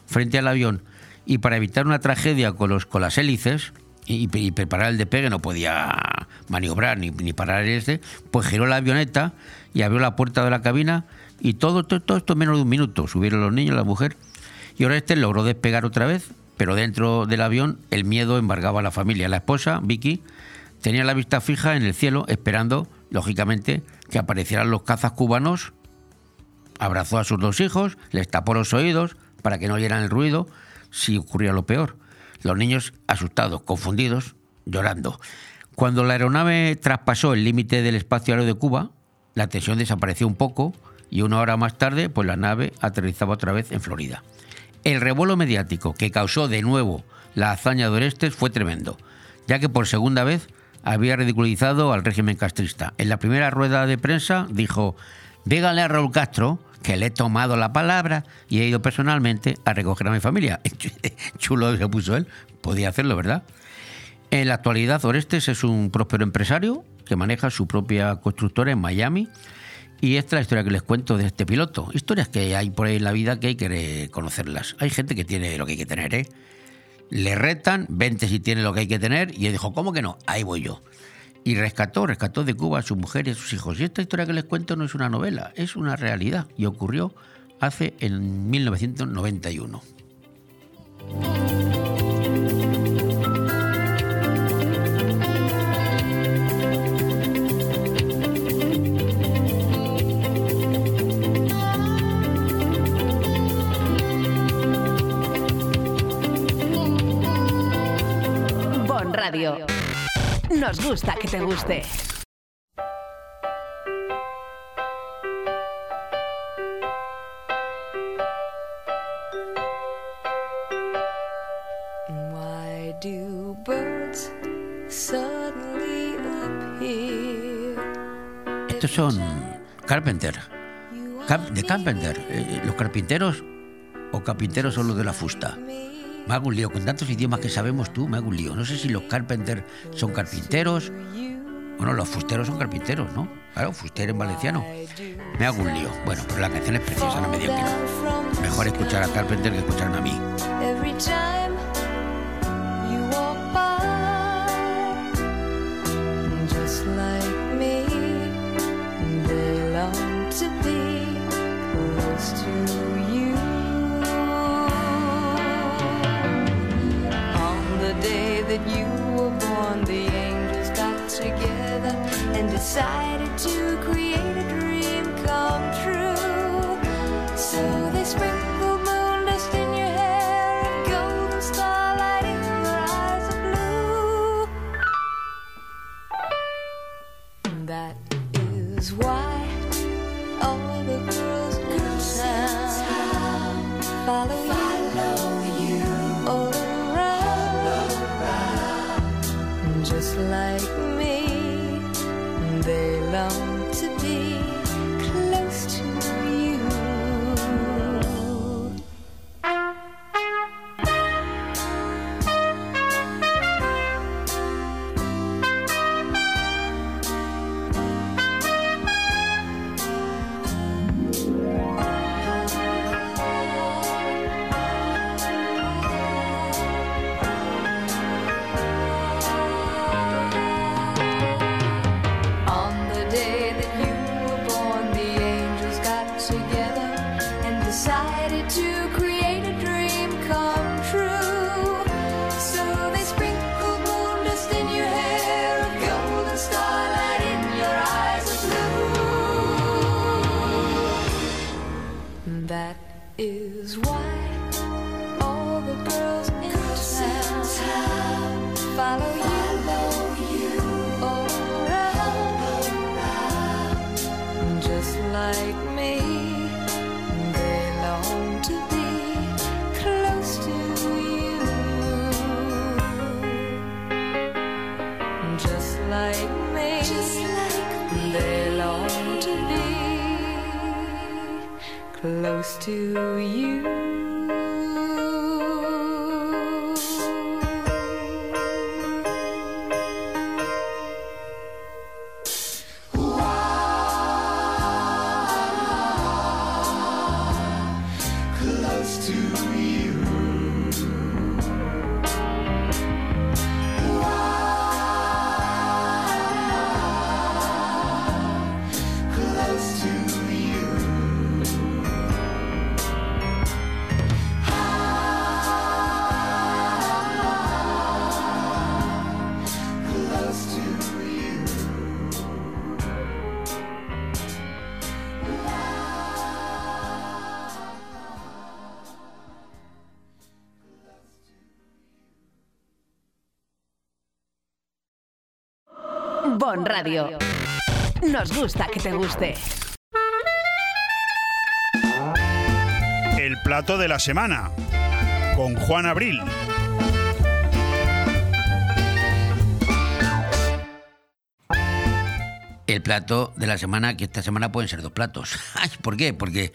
frente al avión y para evitar una tragedia con, los, con las hélices y, preparar el despegue, no podía maniobrar ni, ni parar este, pues giró la avioneta y abrió la puerta de la cabina y todo, todo, todo esto en menos de un minuto. Subieron los niños, la mujer y ahora este logró despegar otra vez, pero dentro del avión el miedo embargaba a la familia. La esposa, Vicky, tenía la vista fija en el cielo, esperando, lógicamente, que aparecieran los cazas cubanos. Abrazó a sus dos hijos, les tapó los oídos para que no oyeran el ruido si ocurría lo peor. Los niños asustados, confundidos, llorando. Cuando la aeronave traspasó el límite del espacio aéreo de Cuba, la tensión desapareció un poco y una hora más tarde, pues la nave aterrizaba otra vez en Florida. El revuelo mediático que causó de nuevo la hazaña de Orestes fue tremendo, ya que por segunda vez había ridiculizado al régimen castrista. En la primera rueda de prensa dijo, dígale a Raúl Castro que le he tomado la palabra y he ido personalmente a recoger a mi familia. Chulo se puso él, podía hacerlo, ¿verdad? En la actualidad, Orestes es un próspero empresario que maneja su propia constructora en Miami. Y esta es la historia que les cuento de este piloto. Historias que hay por ahí en la vida que hay que conocerlas. Hay gente que tiene lo que hay que tener, ¿eh? Le retan, vente si tiene lo que hay que tener, y él dijo, ¿cómo que no? Ahí voy yo. Y rescató, rescató de Cuba a su mujer y a sus hijos. Y esta historia que les cuento no es una novela, es una realidad. Y ocurrió hace en 1991. Radio. Nos gusta que te guste. Why do birds suddenly appear? Estos son Carpenter. De Carpenter. Eh, los carpinteros o carpinteros son los de la fusta. Me hago un lío. Con tantos idiomas que sabemos tú, me hago un lío. No sé si los Carpenter son carpinteros. Bueno, los fusteros son carpinteros, ¿no? Claro, fustero en valenciano. Me hago un lío. Bueno, pero la canción es preciosa, no me digan que. Mejor escuchar a Carpenter que escucharme a mí. To be close to day that you were born, the angels got together and decided to create a dream come true. So they sprinkled to you. Radio. Nos gusta que te guste. El plato de la semana con Juan Abril. El plato de la semana, que esta semana pueden ser dos platos. Ay, ¿Por qué? Porque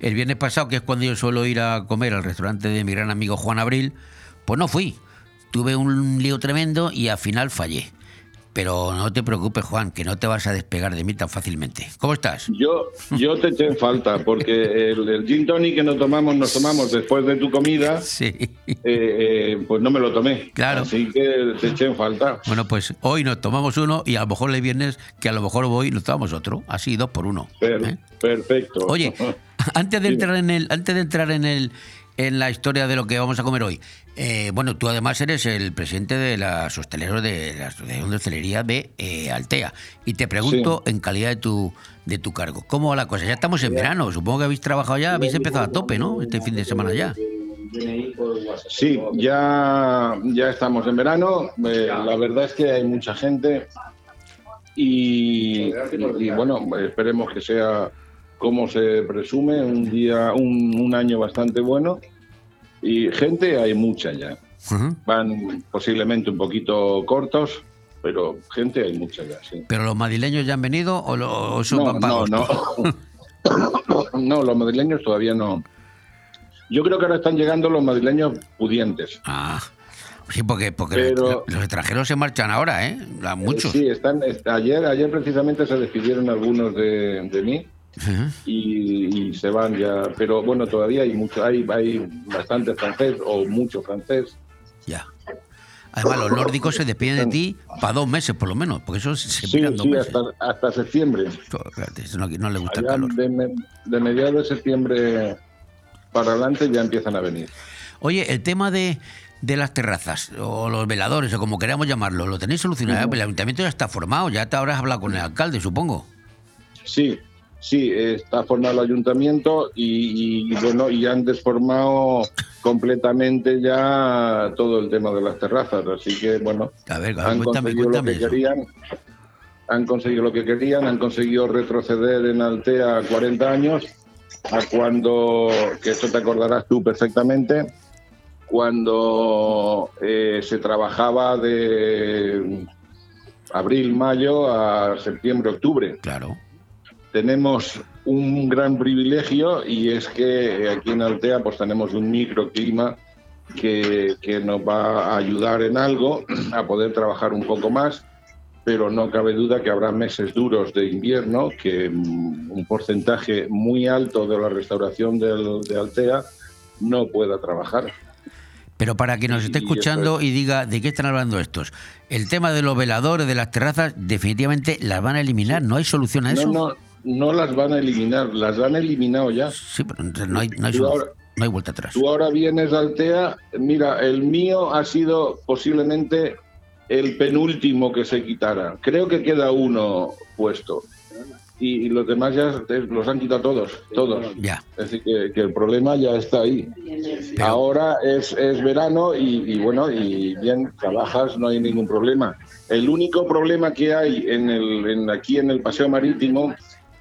el viernes pasado, que es cuando yo suelo ir a comer al restaurante de mi gran amigo Juan Abril, pues no fui. Tuve un lío tremendo y al final fallé. Pero no te preocupes, Juan, que no te vas a despegar de mí tan fácilmente. ¿Cómo estás? Yo, yo te eché en falta, porque el, el gin tonic que nos tomamos, nos tomamos después de tu comida, eh, eh, pues no me lo tomé. Claro. Así que te eché en falta. Bueno, pues hoy nos tomamos uno y a lo mejor el viernes, que a lo mejor voy, nos tomamos otro. Así, dos por uno. Per- ¿eh? Perfecto. Oye, antes de entrar en el, antes de entrar en el en la historia de lo que vamos a comer hoy. eh, bueno, tú además eres el presidente de las hosteleros de la Asociación de Hostelería de eh, Altea. Y te pregunto, en calidad de tu, de tu cargo, ¿cómo va la cosa? Ya estamos en verano, supongo que habéis trabajado ya, habéis empezado a tope, ¿no? Este fin de semana ya. Sí, ya, ya estamos en verano. Eh, la verdad es que hay mucha gente y, y, bueno, esperemos que sea como se presume, un día, un, un año bastante bueno. Y gente hay mucha ya. Van posiblemente un poquito cortos, pero gente hay mucha ya, sí. ¿Pero los madrileños ya han venido o, lo, o son No, no? No, los madrileños todavía no. Yo creo que ahora están llegando los madrileños pudientes. Ah, sí, porque, porque Pero- los extranjeros se marchan ahora, ¿eh? Muchos. Sí, están, est- ayer, ayer precisamente se despidieron algunos de, de mí. Y, y se van ya. Pero bueno, todavía hay mucho, hay, hay bastante francés o mucho francés. Ya. Además, los nórdicos se despiden de ti para dos meses, por lo menos, porque eso se Sí, piran dos sí, meses. hasta, hasta septiembre. No, no le gusta el calor. de, me- de mediados de septiembre para adelante ya empiezan a venir. Oye, el tema de, de las terrazas, o los veladores, o como queramos llamarlo, ¿lo tenéis solucionado? El ayuntamiento ya está formado, ya te habrás hablado con el alcalde, supongo. Sí, sí, está formado el ayuntamiento y, y, bueno, y han desformado completamente ya todo el tema de las terrazas, así que bueno, A ver, han cuéntame, conseguido cuéntame lo que eso. querían, han conseguido lo que querían, han conseguido retroceder en Altea 40 años a cuando, que eso te acordarás tú perfectamente, cuando eh, se trabajaba de abril, mayo a septiembre, octubre. Claro. Tenemos un gran privilegio y es que aquí en Altea pues tenemos un microclima que, que nos va a ayudar en algo a poder trabajar un poco más, pero no cabe duda que habrá meses duros de invierno que mm, un porcentaje muy alto de la restauración de Altea no pueda trabajar. Pero para quien nos esté escuchando y diga de qué están hablando estos, el tema de los veladores, de las terrazas, definitivamente las van a eliminar, ¿no hay solución a eso? No, no, no las van a eliminar, las han eliminado ya. Sí, pero no hay, no hay Tú solución, ahora- no hay vuelta atrás. Tú ahora vienes a Altea, mira, el mío ha sido posiblemente el penúltimo que se quitara. Creo que queda uno puesto. Y, y los demás ya los han quitado todos, todos. Ya. Es decir, que, que el problema ya está ahí. Ahora es, es verano y, y bueno, y bien, trabajas, no hay ningún problema. El único problema que hay en el, en, aquí en el paseo marítimo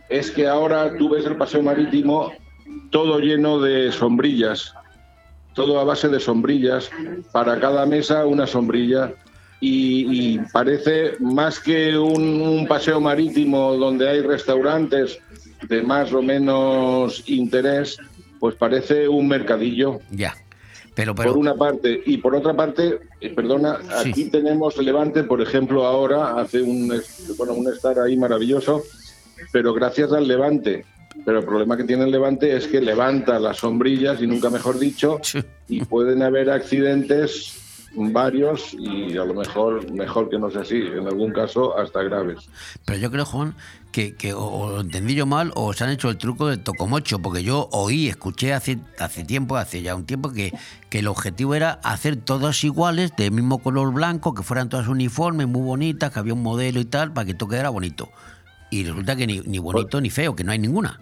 es que ahora tú ves el paseo marítimo todo lleno de sombrillas, todo a base de sombrillas, para cada mesa una sombrilla. Y, y parece más que un, un paseo marítimo donde hay restaurantes de más o menos interés, pues parece un mercadillo. Ya. Pero, pero, Por una parte. Y por otra parte, eh, perdona, Sí. aquí tenemos Levante, por ejemplo, ahora hace un, bueno, un estar ahí maravilloso, pero gracias al Levante. Pero el problema que tiene el Levante es que levanta las sombrillas, y nunca mejor dicho, y pueden haber accidentes varios y a lo mejor mejor que no sea así, en algún caso hasta graves. pero yo creo, Juan, que, que o, lo entendí yo mal o se han hecho el truco del tocomocho, porque yo oí, escuché hace, hace tiempo, hace ya un tiempo, que, que el objetivo era hacer todas iguales, del mismo color blanco, que fueran todas uniformes, muy bonitas, que había un modelo y tal, para que todo quedara bonito. Y resulta que ni, ni bonito ni feo, que no hay ninguna.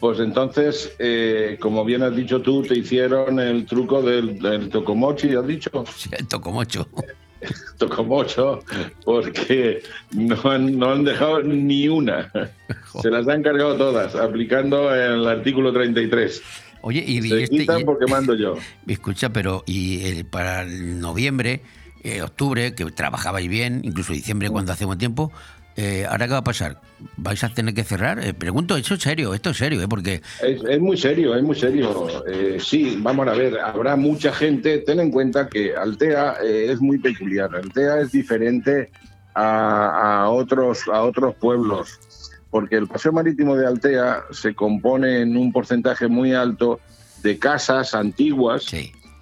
Pues entonces, eh, como bien has dicho tú, te hicieron el truco del, del tocomochi, ¿has dicho? Sí, el tocomocho. Tocó ocho, porque no han, no han dejado ni una. Se las han cargado todas, aplicando el artículo 33. Oye, y, y Se este- quitan y- porque mando yo. Escucha, pero y eh, para el noviembre, eh, octubre, que trabajabais bien, incluso diciembre cuando hace buen tiempo, eh, ¿ahora qué va a pasar? ¿Vais a tener que cerrar? Eh, pregunto, eso es serio, esto es serio, ¿eh? porque Es, es muy serio, es muy serio. Eh, sí, vamos a ver, habrá mucha gente. Ten en cuenta que Altea es muy peculiar. Altea es diferente a, a otros, a otros pueblos, porque el paseo marítimo de Altea se compone en un porcentaje muy alto de casas antiguas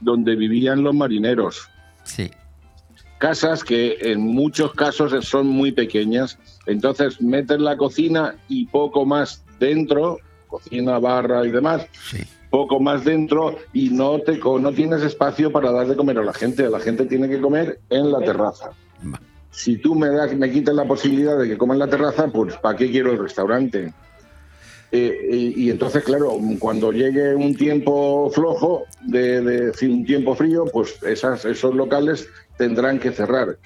donde vivían los marineros. Sí. Casas que en muchos casos son muy pequeñas, entonces meten la cocina y poco más dentro, cocina, barra y demás, poco más dentro y no te no tienes espacio para dar de comer a la gente. La gente tiene que comer en la terraza. Si tú me das, me quitas la posibilidad de que coma en la terraza, pues ¿para qué quiero el restaurante? Eh, y, y entonces, claro, cuando llegue un tiempo flojo, de, un tiempo frío, pues esas, esos locales tendrán que cerrar.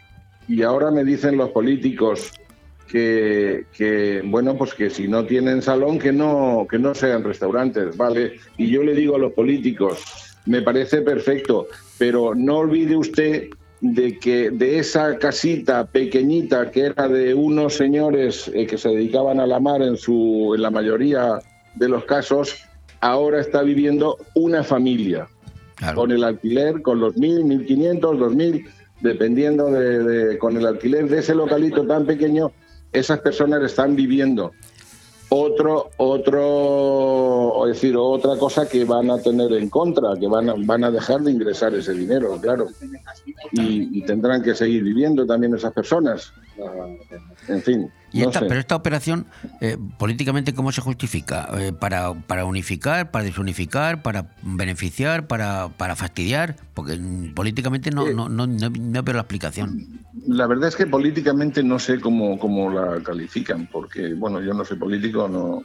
Y ahora me dicen los políticos que, que, bueno, pues que si no tienen salón, que no, que no sean restaurantes, ¿vale? Y yo le digo a los políticos, me parece perfecto, pero no olvide usted de que de esa casita pequeñita que era de unos señores eh, que se dedicaban a la mar en su en la mayoría de los casos ahora está viviendo una familia con el alquiler con los mil mil quinientos dos mil dependiendo de, con el alquiler de ese localito tan pequeño esas personas están viviendo. Otro otro decir otra cosa que van a tener en contra que van a, van a dejar de ingresar ese dinero claro. Y, y tendrán que seguir viviendo también esas personas en fin Y no esta, sé. pero esta operación, eh, políticamente, ¿cómo se justifica? Eh, para, ¿Para unificar, para desunificar, para beneficiar, para, para fastidiar? Porque mm, políticamente no, no, no, no, no veo la explicación. La verdad es que políticamente no sé cómo, cómo la califican, porque, bueno, yo no soy político, no.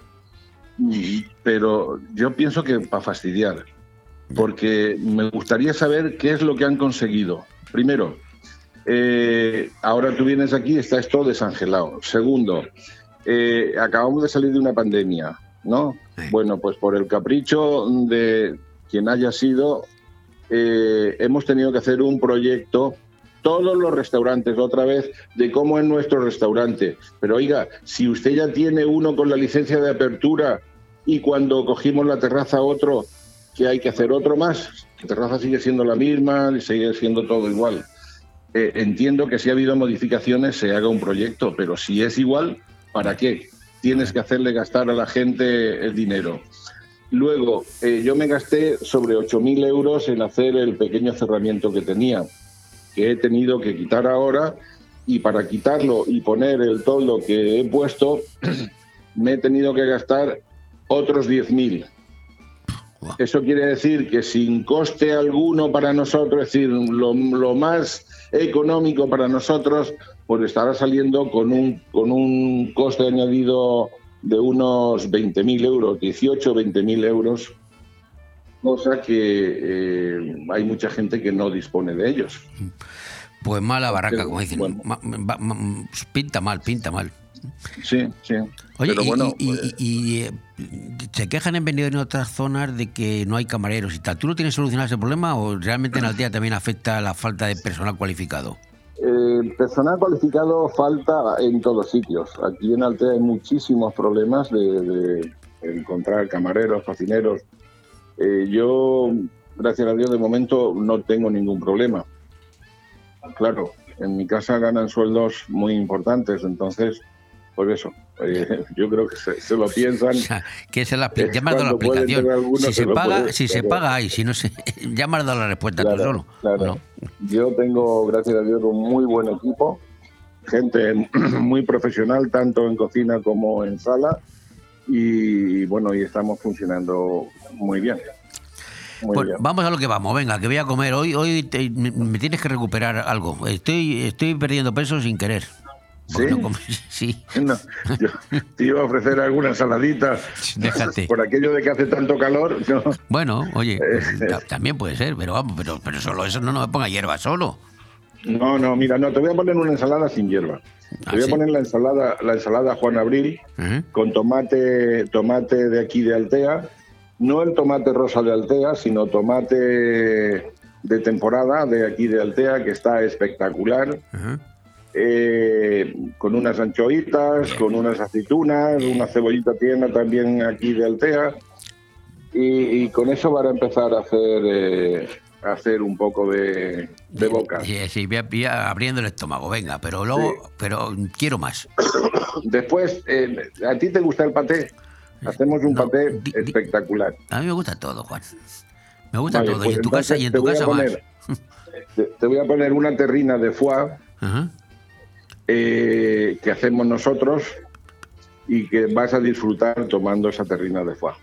y- Pero yo pienso que para fastidiar, porque me gustaría saber qué es lo que han conseguido. Primero, eh, ahora tú vienes aquí, está esto desangelado. Segundo, eh, acabamos de salir de una pandemia, ¿no? Bueno, pues por el capricho de quien haya sido, eh, hemos tenido que hacer un proyecto, todos los restaurantes, otra vez, de cómo es nuestro restaurante. Pero oiga, si usted ya tiene uno con la licencia de apertura y cuando cogimos la terraza otro, que hay que hacer otro más, la terraza sigue siendo la misma y sigue siendo todo igual. Eh, entiendo que si ha habido modificaciones se haga un proyecto, pero si es igual, ¿para qué? Tienes que hacerle gastar a la gente el dinero. Luego, eh, yo me gasté sobre 8.000 euros en hacer el pequeño cerramiento que tenía, que he tenido que quitar ahora, y para quitarlo y poner el toldo que he puesto, me he tenido que gastar otros 10.000. Eso quiere decir que sin coste alguno para nosotros, es decir, lo, lo más económico para nosotros, pues estará saliendo con un, con un coste añadido de unos 20.000 euros, 18, 20.000 euros, cosa que eh, hay mucha gente que no dispone de ellos. Pues mala barraca, como dicen. Ma- ma- ma- pinta mal, pinta mal. Sí, sí. Oye, Pero y, bueno, y- y- y, eh, se quejan en vendedores en otras zonas de que no hay camareros y tal. ¿Tú no tienes solucionado ese problema o realmente en Altea también afecta la falta de personal cualificado? Eh, personal cualificado falta en todos sitios. Aquí en Altea hay muchísimos problemas de, de encontrar camareros, cocineros. Eh, yo, gracias a Dios, de momento no tengo ningún problema. Claro, en mi casa ganan sueldos muy importantes, entonces, por eso, eh, yo creo que se, se lo piensan. Que la ya me has dado la explicación. tener alguno Si que se paga, puede, si se claro. paga ahí, si no se, ya me has dado la respuesta tú Claro, solo. claro. Yo tengo, gracias a Dios, un muy buen equipo, gente muy profesional, tanto en cocina como en sala, y bueno, y estamos funcionando muy bien. Muy Pues bien. vamos a lo que vamos, venga, que voy a comer. Hoy hoy te- me tienes que recuperar algo. Estoy estoy perdiendo peso sin querer. ¿Sí? no sí. No, yo te iba a ofrecer alguna ensaladita. Déjate. Por aquello de que hace tanto calor. ¿no? Bueno, oye, pues, ta- también puede ser, pero vamos, pero, pero solo eso no, no me ponga hierba solo. No, no, mira, no, te voy a poner una ensalada sin hierba. ¿Ah, Te voy sí? a poner la ensalada, la ensalada Juan Abril con tomate, tomate de aquí de Altea, no el tomate rosa de Altea, sino tomate de temporada de aquí de Altea que está espectacular. Eh, con unas anchoitas, con unas aceitunas, una cebollita tierna también aquí de Altea. Y, y con eso van a empezar a hacer, eh, a hacer un poco de, de boca. Sí, sí, voy abriendo el estómago, venga, pero luego, pero quiero más. Después, eh, ¿a ti te gusta el paté? Hacemos un paté espectacular. A mí me gusta todo, Juan. Me gusta Vale, todo. pues y en tu casa, y en te tu voy a casa más. te voy a poner una terrina de foie Ajá. Eh, que hacemos nosotros y que vas a disfrutar tomando esa terrina de foie.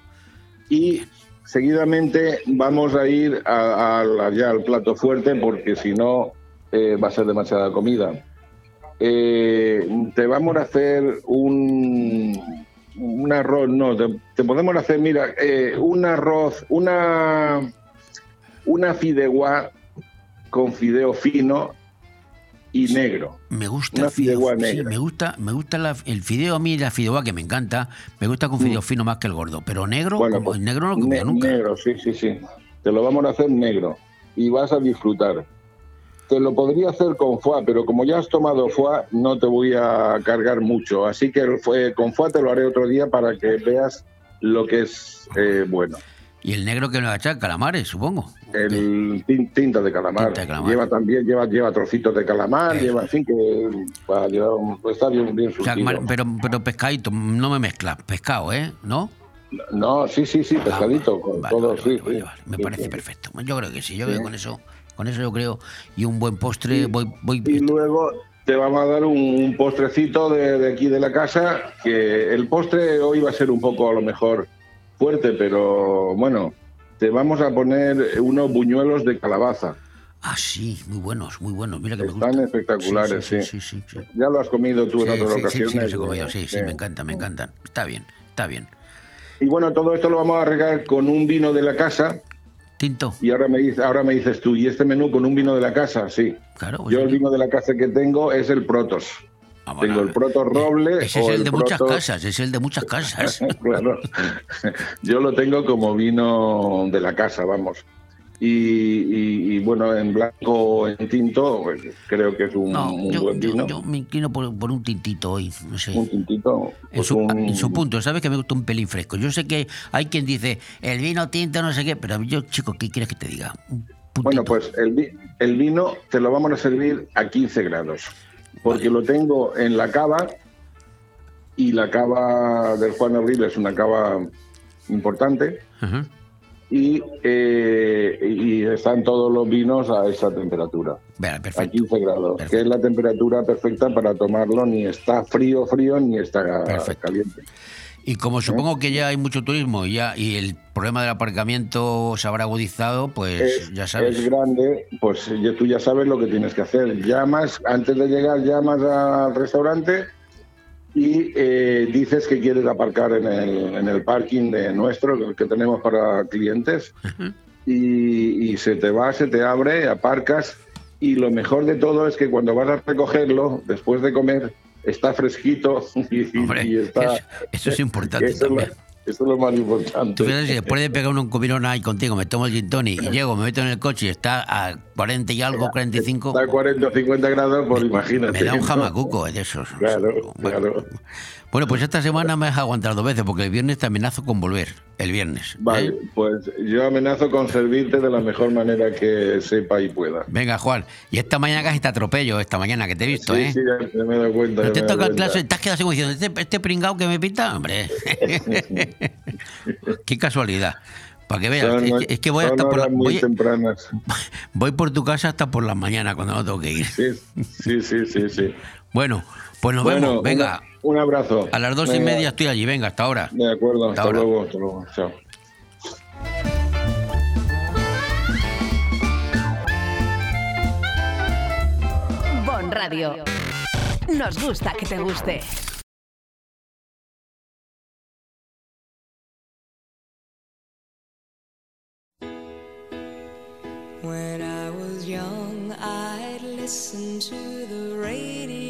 Y seguidamente vamos a ir a- a ya al plato fuerte porque si no eh, va a ser demasiada comida. Eh, te vamos a hacer un, un arroz, no, te, te podemos hacer, mira, eh, un arroz, una, una fideuá con fideo fino y negro. Me gusta Una el fideo. fideuá sí, me gusta, me gusta la- el fideo a mí, la fideuá que me encanta. Me gusta con fideo fino más que el gordo. Pero negro, Bueno, como pues, el negro no lo comía Ne- nunca. Negro, sí, sí, sí. Te lo vamos a hacer negro y vas a disfrutar. Te lo podría hacer con foie, pero como ya has tomado foie, no te voy a cargar mucho. Así que el con foie te lo haré otro día para que veas lo que es eh, bueno. Y el negro que me va a echar calamares, supongo. El tin- tinta de calamar. Tinta de calamar. Lleva también lleva, lleva trocitos de calamar, Eso. lleva, en fin, que va a llevar un- está bien, bien O sea, pero, pero pescadito, no me mezcla. Pescado, ¿eh? ¿No? No, sí, sí, sí, pescadito, con todo, sí, sí. Me Sí, parece sí. perfecto. Yo creo que sí. Yo Sí. creo que con eso, con eso yo creo. Y un buen postre, voy, voy. Y luego te vamos a dar un, un postrecito de, de aquí de la casa, que el postre hoy va a ser un poco a lo mejor fuerte, pero bueno, te vamos a poner unos buñuelos de calabaza. Ah, sí, muy buenos, muy buenos. Mira que me. Están espectaculares, sí. sí, sí, sí. Ya lo has comido tú en otras ocasiones. comido, sí, sí, me encanta, me encantan. Está bien, está bien. Y bueno, todo esto lo vamos a regar con un vino de la casa. Tinto. Y ahora me, dice- ahora me dices tú, ¿y este menú con un vino de la casa? Sí. Claro. pues Yo el vino de la casa que tengo es el Protos. Tengo el Protos Roble. Ese es el de muchas casas, es el de muchas casas. claro. Yo lo tengo como vino de la casa, vamos. Y, y- y, bueno, en blanco o en tinto, pues, creo que es un, No, un yo, buen vino. yo me inclino por, por un tintito hoy, no sé. Un tintito. En pues su, un- en su punto, ¿sabes que me gusta un pelín fresco? Yo sé que hay quien dice, el vino tinto, no sé qué, pero yo, chico, ¿qué quieres que te diga? Bueno, pues el, el vino te lo vamos a servir a 15 grados, porque lo tengo en la cava y la cava del Juan Abril es una cava importante Ajá. y, eh, y están todos los vinos a esa temperatura, a perfecto. 15 grados, que es la temperatura perfecta para tomarlo, ni está frío, frío, ni está caliente. Y como supongo que ya hay mucho turismo y ya y el problema del aparcamiento se habrá agudizado, pues es, ya sabes. es grande, pues ya- tú ya sabes lo que tienes que hacer. Llamas, antes de llegar, llamas al restaurante y eh, dices que quieres aparcar en el, en el parking de nuestro, que tenemos para clientes, y, y se te va, se te abre, aparcas, y lo mejor de todo es que cuando vas a recogerlo, después de comer, está fresquito y, y está... eso- eso es importante Eso es lo- también. eso es lo más importante. Tú fíjate, si después de pegar un comilón ahí contigo, me tomo el gin tonic y llego, me meto en el coche y está a 40 y algo, 45, Está a 40 o 50 grados, pues imagínate. me da un jamacuco de esos. Claro, claro. Bueno, pues esta semana me has aguantado dos veces porque el viernes te amenazo con volver. El viernes. ¿eh? Vale, pues yo amenazo con servirte de la mejor manera que sepa y pueda. Venga, Juan. Y esta mañana casi te atropello, esta mañana que te he visto, Sí, ¿eh? sí, ya se me he dado cuenta. No ya te toca cuenta. clase, te has quedado así diciendo, este, este pringao que me pinta, hombre. Qué casualidad. Para que veas, Son- es, que, es que voy hasta por la, voy, tempranas. voy por tu casa hasta por las mañanas cuando no tengo que ir. Sí, sí, sí, sí. sí. Bueno, pues nos Bueno, vemos. Venga, Un, abrazo. a las dos y media estoy allí. Venga, hasta ahora. De acuerdo, Hasta luego, hasta luego. Chao. Bon Radio. Nos gusta que te guste. When I was young, I'd listen listen to the radio,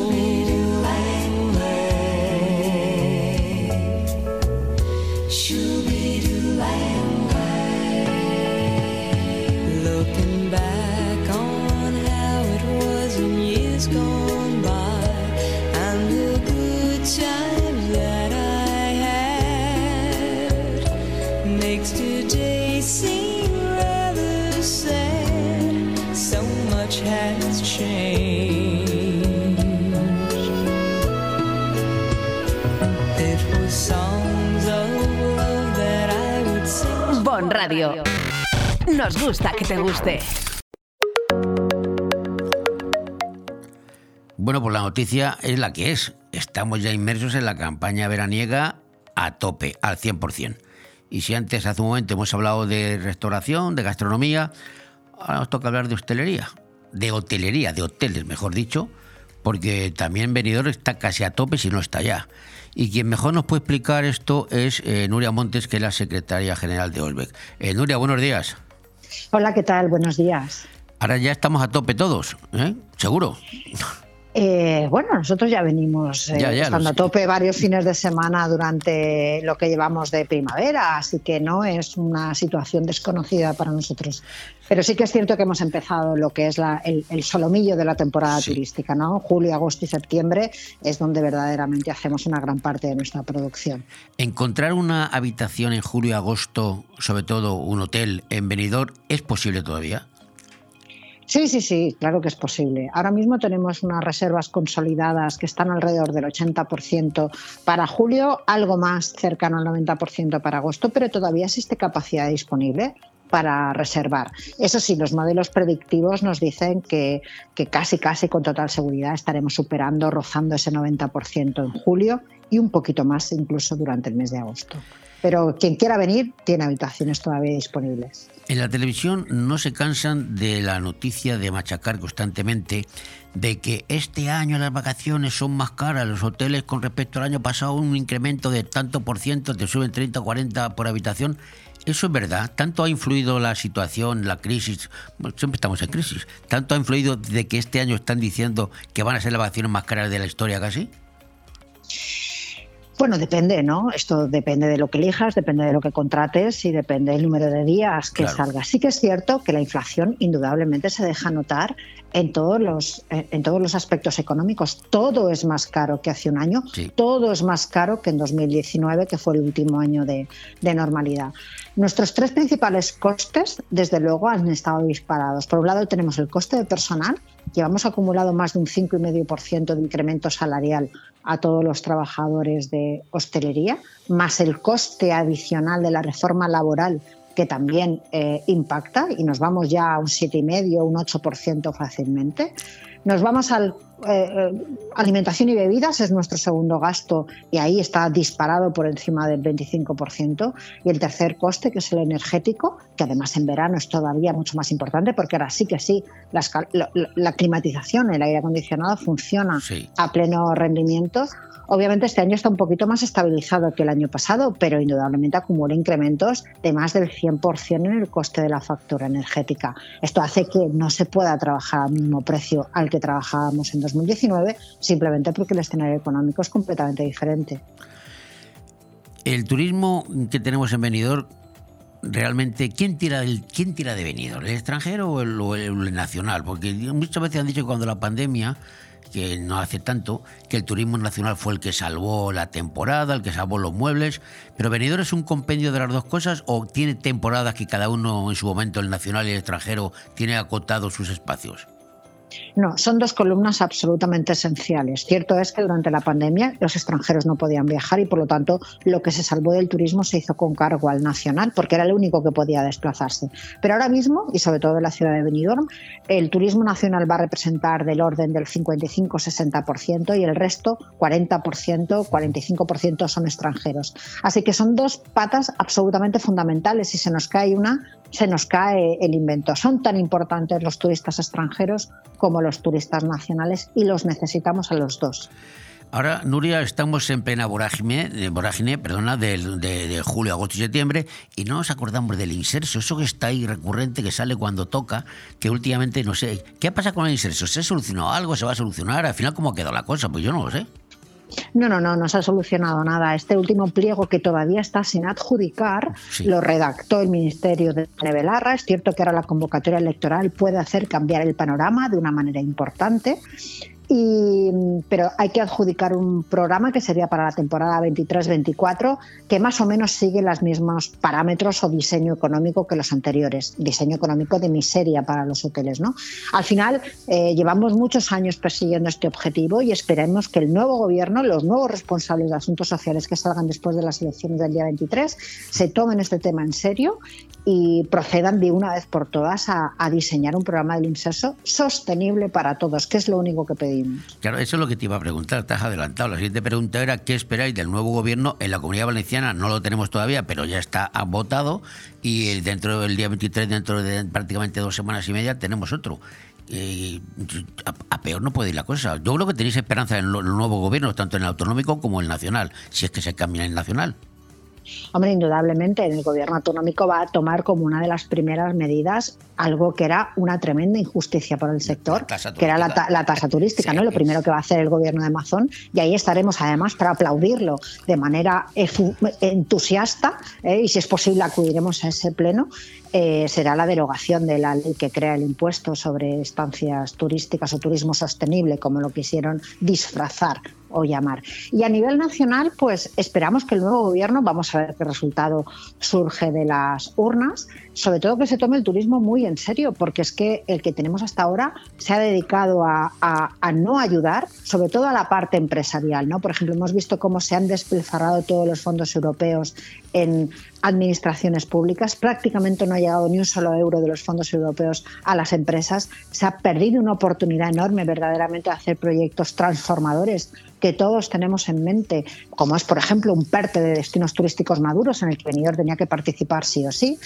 Nos gusta que te guste. Bueno, pues la noticia es la que es. Estamos ya inmersos en la campaña veraniega a tope, al 100%. Y si antes, hace un momento, hemos hablado de restauración, de gastronomía, ahora nos toca hablar de hostelería. De hotelería, de hoteles, mejor dicho, porque también Benidorm está casi a tope si no está ya. Y quien mejor nos puede explicar esto es eh, Nuria Montes, que es la secretaria general de Olbec. Eh, Nuria, buenos días. Hola, ¿qué tal? Buenos días. Ahora ya estamos a tope todos, ¿eh? ¿Seguro? Eh, bueno, nosotros ya venimos eh, Ya, ya, lo estando a tope varios fines de semana durante lo que llevamos de primavera, así que no es una situación desconocida para nosotros. Pero sí que es cierto que hemos empezado lo que es la- el, el solomillo de la temporada turística, ¿no? Julio, agosto y septiembre es donde verdaderamente hacemos una gran parte de nuestra producción. Encontrar una habitación en julio y agosto, sobre todo un hotel en Benidorm, ¿es posible todavía? Sí, sí, sí, claro que es posible. Ahora mismo tenemos unas reservas consolidadas que están alrededor del 80% para julio, algo más cercano al 90% para agosto, pero todavía existe capacidad disponible para reservar. Eso sí, los modelos predictivos nos dicen que, que casi, casi con total seguridad estaremos superando, rozando ese 90% en julio y un poquito más incluso durante el mes de agosto. Pero quien quiera venir tiene habitaciones todavía disponibles. En la televisión no se cansan de la noticia de machacar constantemente de que este año las vacaciones son más caras, los hoteles con respecto al año pasado un incremento de tanto por ciento, te suben 30 o 40 por habitación. ¿Eso es verdad? ¿Tanto ha influido la situación, la crisis? Bueno, siempre estamos en crisis. ¿Tanto ha influido de que este año están diciendo que van a ser las vacaciones más caras de la historia casi? Bueno, depende, ¿no? Esto depende de lo que elijas, depende de lo que contrates y depende del número de días que Claro. salga. Sí que es cierto que la inflación indudablemente se deja notar en todos los en todos los aspectos económicos. Todo es más caro que hace un año, todo es más caro que en 2019, que fue el último año de, de normalidad. Nuestros tres principales costes, desde luego, han estado disparados. Por un lado, tenemos el coste de personal. Llevamos acumulado más de un 5,5% de incremento salarial a todos los trabajadores de hostelería, más el coste adicional de la reforma laboral que también eh, impacta y nos vamos ya a un 7,5, un 8% fácilmente. Nos vamos al eh, eh, alimentación y bebidas es nuestro segundo gasto y ahí está disparado por encima del 25%. Y el tercer coste, que es el energético, que además en verano es todavía mucho más importante porque ahora sí que sí, la, la- la climatización, el aire acondicionado funciona a pleno rendimiento. Obviamente este año está un poquito más estabilizado que el año pasado, pero indudablemente acumula incrementos de más del 100% en el coste de la factura energética. Esto hace que no se pueda trabajar al mismo precio al que trabajábamos en 2019, simplemente porque el escenario económico es completamente diferente. El turismo que tenemos en realmente, ¿quién tira, quién tira de Benidorm? ¿El extranjero o el, o el nacional? Porque muchas veces han dicho que cuando la pandemia, que no hace tanto, que el turismo nacional fue el que salvó la temporada, el que salvó los muebles, pero Benidorm es un compendio de las dos cosas o tiene temporadas que cada uno en su momento, el nacional y el extranjero, tiene acotados sus espacios. No, son dos columnas absolutamente esenciales. Cierto es que durante la pandemia los extranjeros no podían viajar y por lo tanto lo que se salvó del turismo se hizo con cargo al nacional porque era el único que podía desplazarse. Pero ahora mismo, y sobre todo en la ciudad de Benidorm, el turismo nacional va a representar del orden del 55-60% y el resto, 40%, 45% son extranjeros. Así que son dos patas absolutamente fundamentales. Si se nos cae una, se nos cae el invento. Son tan importantes los turistas extranjeros como los turistas nacionales y los necesitamos a los dos. Ahora, Nuria, estamos en plena vorágine, vorágine perdona, de, de julio, agosto y septiembre, y no nos acordamos del inserso, eso que está ahí recurrente, que sale cuando toca, que últimamente no sé. ¿Qué pasa con el inserso? ¿Se solucionó algo? ¿Se va a solucionar? Al final, ¿cómo ha quedado la cosa? Pues yo no lo sé. No, no, no, no se ha solucionado nada. Este último pliego que todavía está sin adjudicar lo redactó el Ministerio de Belarra. Es cierto que ahora la convocatoria electoral puede hacer cambiar el panorama de una manera importante. Y, pero hay que adjudicar un programa que sería para la temporada 23-24 que más o menos sigue los mismos parámetros o diseño económico que los anteriores, diseño económico de miseria para los hoteles. ¿no? Al final eh, llevamos muchos años persiguiendo este objetivo y esperemos que el nuevo gobierno, los nuevos responsables de asuntos sociales que salgan después de las elecciones del día 23, se tomen este tema en serio y procedan de una vez por todas a, a diseñar un programa del inserso sostenible para todos, que es lo único que pedimos. Claro, eso es lo que te iba a preguntar, te has adelantado. La siguiente pregunta era, ¿qué esperáis del nuevo gobierno en la Comunidad Valenciana? No lo tenemos todavía, pero ya está votado y dentro del día 23, dentro de prácticamente dos semanas y media, tenemos otro. A, peor no puede ir la cosa. Yo creo que tenéis esperanza en el nuevo gobierno, tanto en el autonómico como en el nacional, si es que se cambia en el nacional. Hombre, indudablemente el gobierno autonómico va a tomar como una de las primeras medidas algo que era una tremenda injusticia para el sector, que era la, ta- la tasa turística, ¿no? Lo primero que va a hacer el gobierno de Amazon y ahí estaremos además para aplaudirlo de manera entusiasta ¿eh? y si es posible acudiremos a ese pleno. eh, será la derogación de la ley que crea el impuesto sobre estancias turísticas o turismo sostenible, como lo quisieron disfrazar o llamar. Y a nivel nacional, pues esperamos que el nuevo gobierno, vamos a ver qué resultado surge de las urnas, sobre todo que se tome el turismo muy en serio, porque es que el que tenemos hasta ahora se ha dedicado a, a- no ayudar, sobre todo a la parte empresarial. ¿no? Por ejemplo, hemos visto cómo se han despilfarrado todos los fondos europeos en administraciones públicas. Prácticamente no ha llegado ni un solo euro de los fondos europeos a las empresas. Se ha perdido una oportunidad enorme verdaderamente de hacer proyectos transformadores que todos tenemos en mente, como es, por ejemplo, un PERTE de destinos turísticos maduros en el que Benidorm tenía que participar sí o sí.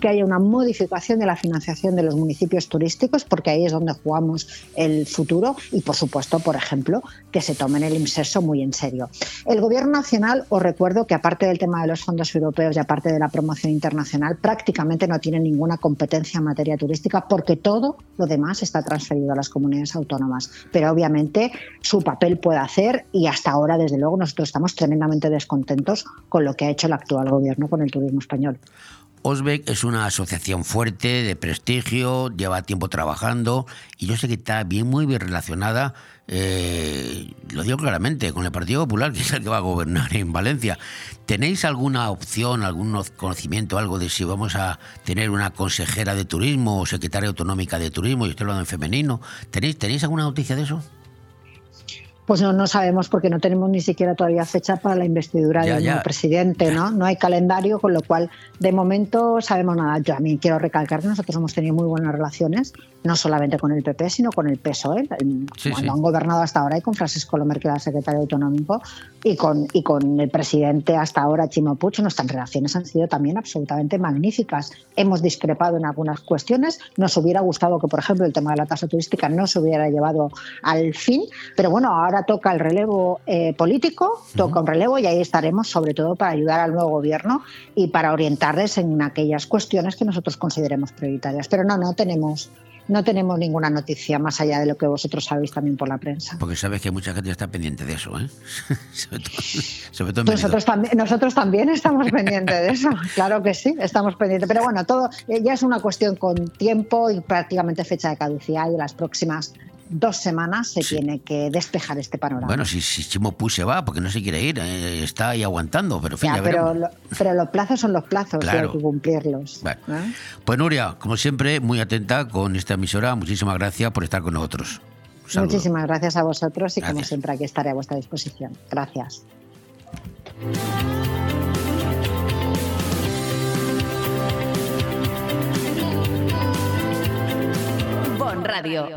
Que haya una modificación de la financiación de los municipios turísticos, porque ahí es donde jugamos el futuro y, por supuesto, por ejemplo, que se tomen el inserso muy en serio. El Gobierno Nacional, os recuerdo que aparte del tema de los fondos europeos y aparte de la promoción internacional, prácticamente no tiene ninguna competencia en materia turística porque todo lo demás está transferido a las comunidades autónomas. Pero obviamente su papel puede hacer y hasta ahora, desde luego, nosotros estamos tremendamente descontentos con lo que ha hecho el actual Gobierno con el turismo español. Osbeck es una asociación fuerte, de prestigio, lleva tiempo trabajando y yo sé que está bien, muy bien relacionada, eh, lo digo claramente, con el Partido Popular, que es el que va a gobernar en Valencia. ¿Tenéis alguna opción, algún conocimiento, algo de si vamos a tener una consejera de turismo o secretaria autonómica de turismo, y estoy hablando en femenino? ¿Tenéis, ¿Tenéis alguna noticia de eso? Pues no, no sabemos porque no tenemos ni siquiera todavía fecha para la investidura Ya, del ya. nuevo presidente, ¿no? No hay calendario, con lo cual de momento sabemos nada. Yo a mí quiero recalcar que nosotros hemos tenido muy buenas relaciones, no solamente con el PP, sino con el PSOE, Sí, cuando sí. han gobernado hasta ahora y con Francisco Lomer, que era secretario autonómico, y con, y con el presidente hasta ahora, Chimo Puig, nuestras relaciones han sido también absolutamente magníficas. Hemos discrepado en algunas cuestiones, nos hubiera gustado que, por ejemplo, el tema de la tasa turística no se hubiera llevado al fin, pero bueno, ahora toca el relevo eh, político, toca un relevo y ahí estaremos sobre todo para ayudar al nuevo gobierno y para orientarles en aquellas cuestiones que nosotros consideremos prioritarias. Pero no, no tenemos, no tenemos ninguna noticia más allá de lo que vosotros sabéis también por la prensa. Porque sabes que mucha gente está pendiente de eso, ¿eh? sobre todo, sobre todo Nosotros también, nosotros también estamos pendientes de eso, claro que sí, estamos pendientes. Pero bueno, todo eh, ya es una cuestión con tiempo y prácticamente fecha de caducidad y las próximas dos semanas se tiene que despejar este panorama. Bueno, si, si Chimo Puig se va, porque no se quiere ir, eh, está ahí aguantando, pero fin, Ya, ya pero, veremos. lo- pero los plazos son los plazos y Claro. hay que cumplirlos. Pues Nuria, como siempre, muy atenta con esta emisora. Muchísimas gracias por estar con nosotros. Saludo. Muchísimas gracias a vosotros y como siempre aquí estaré a vuestra disposición. Gracias. Bon Radio.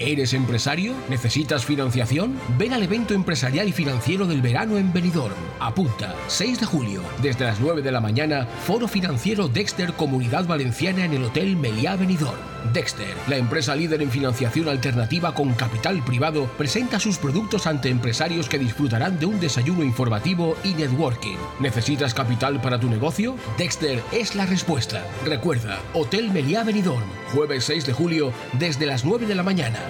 ¿Eres empresario? ¿Necesitas financiación? Ven al evento empresarial y financiero del verano en Benidorm. Apunta, 6 de julio, desde las 9 de la mañana, Foro Financiero Dexter Comunidad Valenciana en el Hotel Meliá Benidorm. Dexter, la empresa líder en financiación alternativa con capital privado, presenta sus productos ante empresarios que disfrutarán de un desayuno informativo y networking. ¿Necesitas capital para tu negocio? Dexter es la respuesta. Recuerda, Hotel Meliá Benidorm, jueves 6 de julio, desde las 9 de la mañana.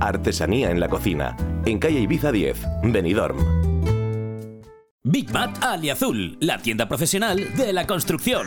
Artesanía en la cocina. En calle Ibiza 10, Benidorm. Big Mat Aliazul, la tienda profesional de la construcción.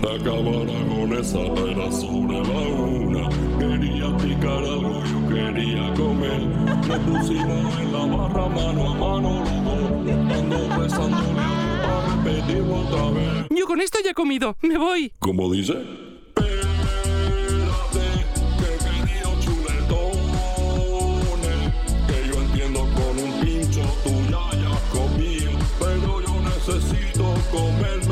La cámara con esa era sobre la una. Quería picar algo, yo quería comer. Nos pusimos en la barra mano a mano los. Ando besándole a repetirlo otra vez. Yo con esto ya he comido. Me voy. ¿Cómo dice? Que yo entiendo con un pincho tú ya comido. Pero yo necesito comerme.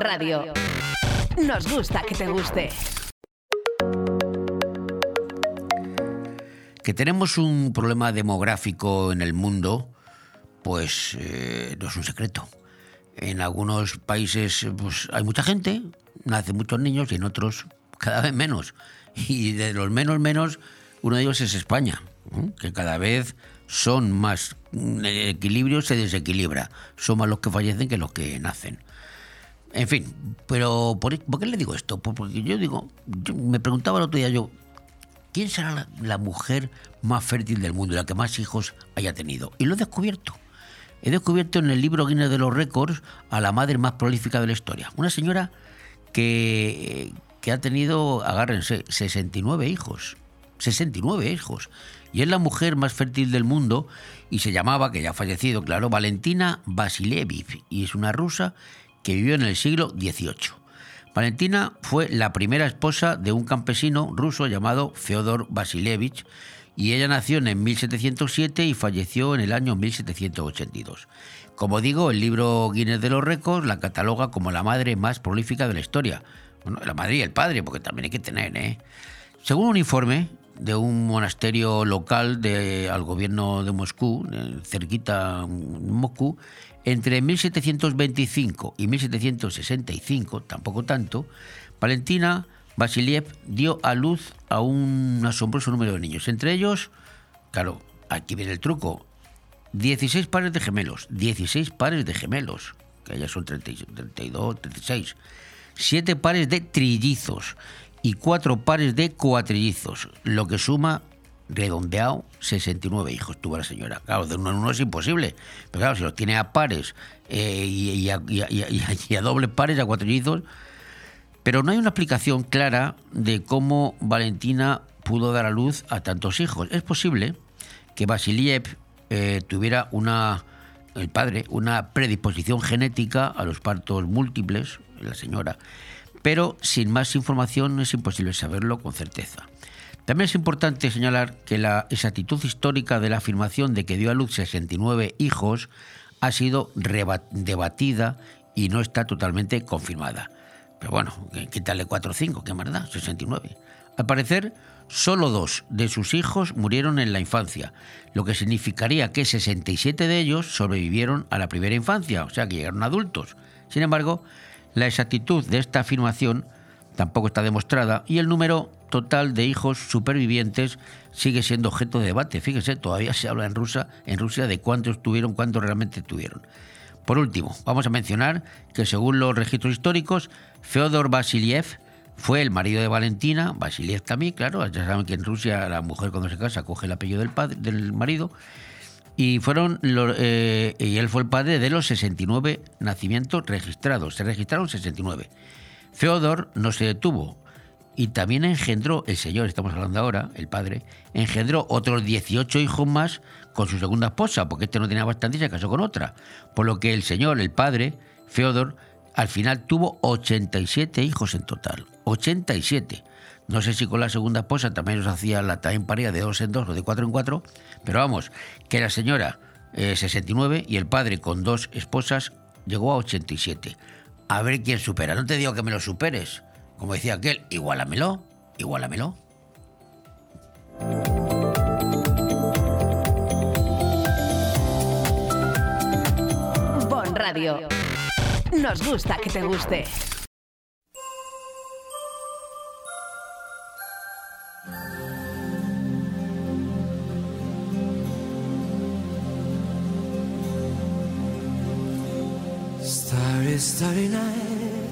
Radio. Nos gusta que te guste. Que tenemos un problema demográfico en el mundo, pues eh, no es un secreto. En algunos países pues, hay mucha gente, nacen muchos niños y en otros cada vez menos. Y de los menos menos, uno de ellos es España, que cada vez son más, el equilibrio se desequilibra. Son más los que fallecen que los que nacen. En fin, pero ¿por, por qué le digo esto? Porque yo digo, yo me preguntaba el otro día yo, ¿quién será la, la mujer más fértil del mundo, la que más hijos haya tenido? Y lo he descubierto. He descubierto en el libro Guinness de los Récords a la madre más prolífica de la historia. Una señora que, que ha tenido, agárrense, 69 hijos. 69 hijos. Y es la mujer más fértil del mundo y se llamaba, que ya ha fallecido, claro, Valentina Vasilievich. Y es una rusa que vivió en el siglo XVIII. Valentina fue la primera esposa de un campesino ruso llamado Feodor Vasilievich y ella nació en 1707 y falleció en el año 1782. Como digo, el libro Guinness de los Récords la cataloga como la madre más prolífica de la historia. Bueno, la madre y el padre, porque también hay que tener, ¿eh? Según un informe de un monasterio local al gobierno de Moscú, cerquita en Moscú, entre 1725 y 1765, tampoco tanto, Valentina Vasiliev dio a luz a un asombroso número de niños. Entre ellos, claro, aquí viene el truco, 16 pares de gemelos, 16 pares de gemelos, que ya son 30 32, 36, 7 pares de trillizos y cuatro pares de cuatrillizos, lo que suma, redondeado, 69 hijos tuvo la señora. Claro, de uno en uno es imposible, pero claro, si los tiene a pares eh, y, a- y a- y a dobles pares, a cuatrillizos, pero no hay una explicación clara de cómo Valentina pudo dar a luz a tantos hijos. Es posible que Vasiliev eh, tuviera una, el padre, una predisposición genética a los partos múltiples, la señora, pero sin más información es imposible saberlo con certeza. También es importante señalar que la exactitud histórica de la afirmación de que dio a luz 69 hijos ha sido debatida y no está totalmente confirmada. Pero bueno, qu- quítale 4 o 5, qué da, 69. Al parecer, solo dos de sus hijos murieron en la infancia, lo que significaría que 67 de ellos sobrevivieron a la primera infancia, o sea que llegaron adultos. Sin embargo, la exactitud de esta afirmación tampoco está demostrada y el número total de hijos supervivientes sigue siendo objeto de debate. Fíjese, todavía se habla en Rusia, en Rusia de cuántos tuvieron, cuántos realmente tuvieron. Por último, vamos a mencionar que según los registros históricos, Feodor Vasiliev fue el marido de Valentina, Vasiliev también, claro, ya saben que en Rusia la mujer cuando se casa coge el apellido del, padre, del marido, y fueron los, eh, y él fue el padre de los 69 nacimientos registrados. Se registraron 69. Feodor no se detuvo y también engendró, el señor, estamos hablando ahora, el padre, engendró otros 18 hijos más con su segunda esposa, porque este no tenía bastante y se casó con otra. Por lo que el señor, el padre, Feodor, al final tuvo 87 hijos en total. 87. No sé si con la segunda esposa también los hacía la también paría de dos en dos o de cuatro en cuatro, pero vamos, que la señora eh, 69 y el padre con dos esposas llegó a 87. A ver quién supera. No te digo que me lo superes. Como decía aquel, igualamelo, igualamelo. Bon Radio. Nos gusta que te guste. Starry, starry night.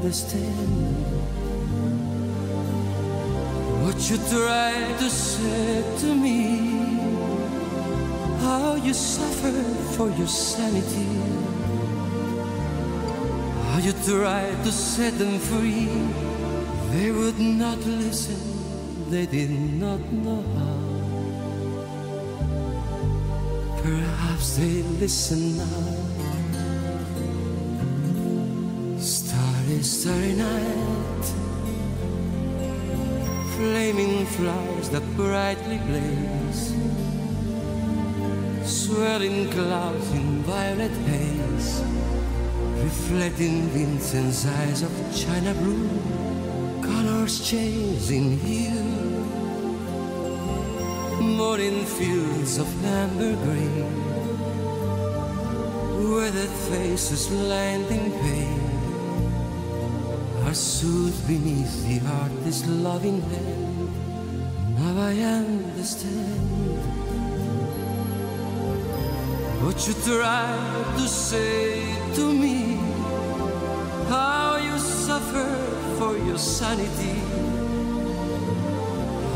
understand what you tried to say to me. How you suffered for your sanity. How you tried to set them free. They would not listen, they did not know how. Perhaps they listen now. Starry, night. Flaming flowers that brightly blaze. Swirling clouds in violet haze. Reflecting Vincent's eyes of china blue. Colors change in hue morning fields of amber green, weathered faces lined in pain are soothed beneath the artist's loving hand. Now I understand what you tried to say to me, how you suffered for your sanity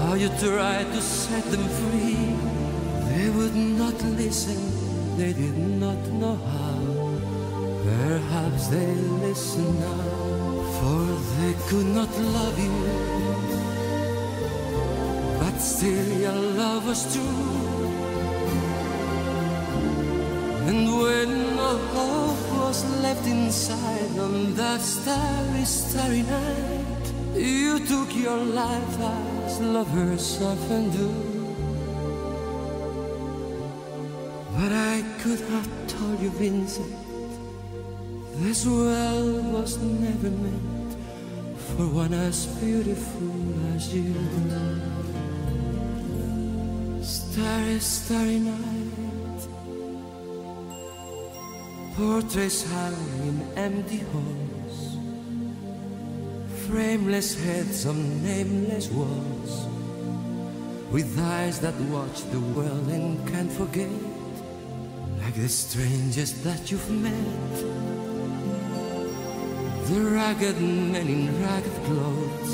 how you tried to set them free. They would not listen, they did not know how. Perhaps they listen now, for they could not love you. But still, your love was true. And when no hope was left inside on that starry, starry night, you took your life as lovers often do. But I could have told you, Vincent, This world was never meant for one as beautiful as you. Starry, starry night, portraits hung in empty halls, frameless heads on nameless walls, with eyes that watch the world and can't forget, like the strangest that you've met. The ragged men in ragged clothes,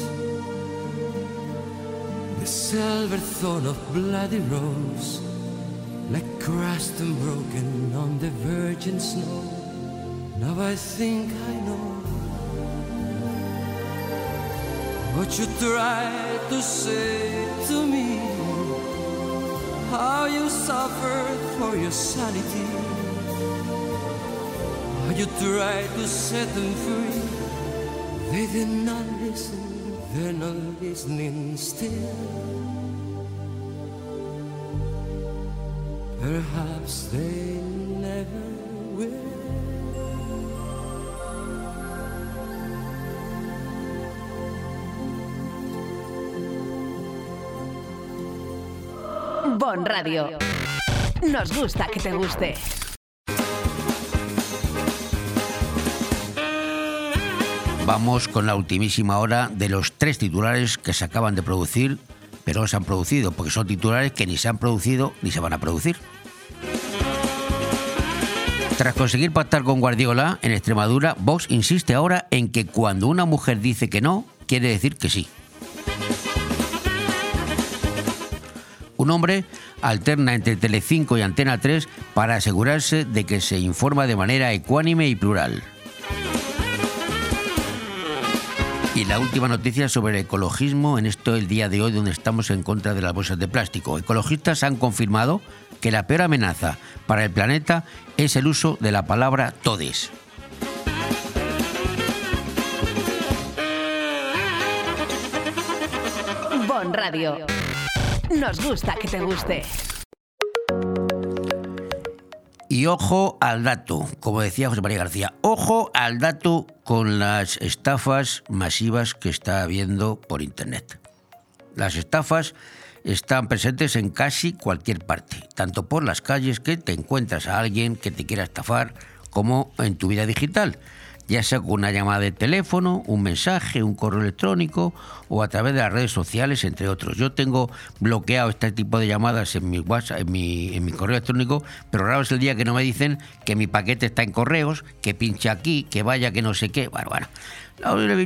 the silver thorn of bloody rose, like crushed and broken on the virgin snow. Now I think I know what you tried to say to me, how you suffered for your sanity. You tried to set them free. They did not listen, they're not listening still. Perhaps they never will. Bon Radio. Nos gusta que te guste. Vamos con la ultimísima hora de los tres titulares que se acaban de producir, pero no se han producido, porque son titulares que ni se han producido ni se van a producir. Tras conseguir pactar con Guardiola en Extremadura, Vox insiste ahora en que cuando una mujer dice que no, quiere decir que sí. Un hombre alterna entre Telecinco y Antena 3 para asegurarse de que se informa de manera ecuánime y plural. Y la última noticia sobre el ecologismo en esto el día de hoy donde estamos en contra de las bolsas de plástico. Ecologistas han confirmado que la peor amenaza para el planeta es el uso de la palabra todes. Bon Radio. Nos gusta que te guste. Y ojo al dato, como decía José María García, ojo al dato con las estafas masivas que está habiendo por Internet. Las estafas están presentes en casi cualquier parte, tanto por las calles que te encuentras a alguien que te quiera estafar, como en tu vida digital, ya sea con una llamada de teléfono, un mensaje, un correo electrónico o a través de las redes sociales, entre otros. Yo tengo bloqueado este tipo de llamadas en mi correo electrónico, pero raro es el día que no me dicen que mi paquete está en correos, que pinche aquí, que vaya, que no sé qué. Bueno, bueno.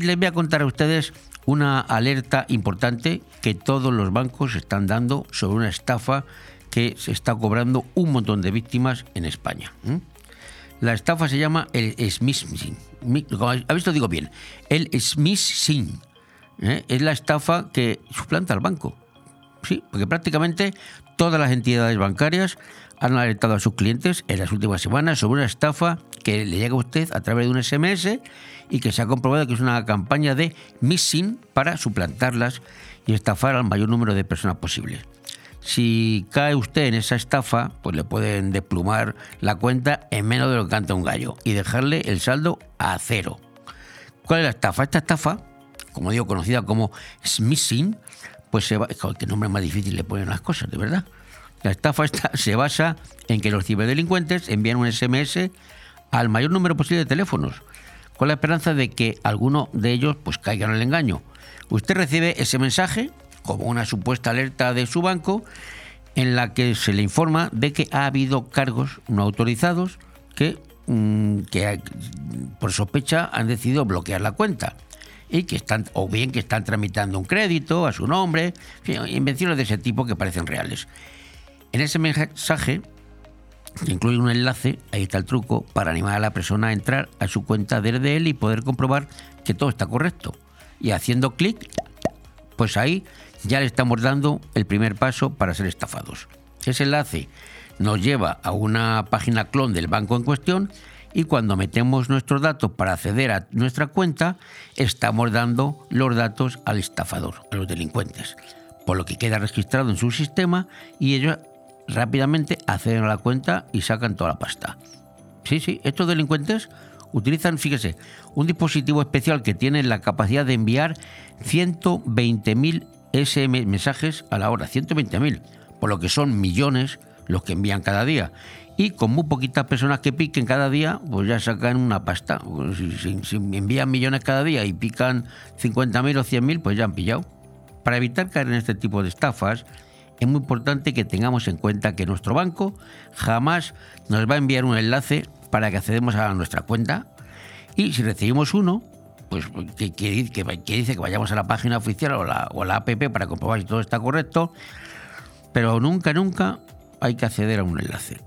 Les voy a contar a ustedes una alerta importante que todos los bancos están dando sobre una estafa que se está cobrando un montón de víctimas en España. La estafa se llama el smishing. ¿Ha visto? Digo bien. El smishing. ¿eh? Es la estafa que suplanta al banco. Sí, porque prácticamente todas las entidades bancarias han alertado a sus clientes en las últimas semanas sobre una estafa que le llega a usted a través de un SMS y que se ha comprobado que es una campaña de missing para suplantarlas y estafar al mayor número de personas posible. Si cae usted en esa estafa, pues le pueden desplumar la cuenta en menos de lo que canta un gallo y dejarle el saldo a cero. ¿Cuál es la estafa? Esta estafa, como digo, conocida como smishing, pues se va, nombre más difícil le ponen las cosas, de verdad. La estafa esta se basa en que los ciberdelincuentes envían un SMS al mayor número posible de teléfonos, con la esperanza de que alguno de ellos pues caiga en el engaño. Usted recibe ese mensaje como una supuesta alerta de su banco en la que se le informa de que ha habido cargos no autorizados que, mm, por sospecha han decidido bloquear la cuenta y que están o bien que están tramitando un crédito a su nombre, invenciones de ese tipo que parecen reales. En ese mensaje se incluye un enlace, ahí está el truco, para animar a la persona a entrar a su cuenta desde él y poder comprobar que todo está correcto. Y haciendo clic, pues ahí ya le estamos dando el primer paso para ser estafados. Ese enlace nos lleva a una página clon del banco en cuestión y cuando metemos nuestros datos para acceder a nuestra cuenta, estamos dando los datos al estafador, a los delincuentes, por lo que queda registrado en su sistema y ellos rápidamente acceden a la cuenta y sacan toda la pasta. Sí, sí, estos delincuentes utilizan, fíjese, un dispositivo especial que tiene la capacidad de enviar 120.000 SM mensajes a la hora, 120.000, por lo que son millones los que envían cada día. Y con muy poquitas personas que piquen cada día, pues ya sacan una pasta. Pues Si, si- envían millones cada día y pican 50.000 o 100.000, pues ya han pillado. Para evitar caer en este tipo de estafas, es muy importante que tengamos en cuenta que nuestro banco jamás nos va a enviar un enlace para que accedemos a nuestra cuenta. Y si recibimos uno, pues que, dice que vayamos a la página oficial o la, o la app para comprobar si todo está correcto, pero nunca, nunca hay que acceder a un enlace.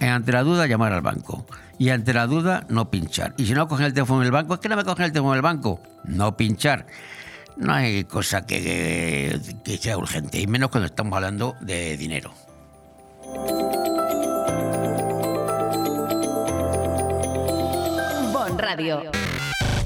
Ante la duda, llamar al banco. Y ante la duda, no pinchar. Y si no cogen el teléfono del banco, es que no me cogen el teléfono del banco. No pinchar. No hay cosa que, que sea urgente, y menos cuando estamos hablando de dinero. Bon Radio.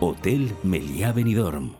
Hotel Meliá Benidorm.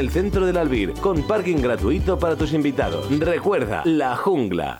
el centro del Albir, con parking gratuito para tus invitados. Recuerda, La Jungla.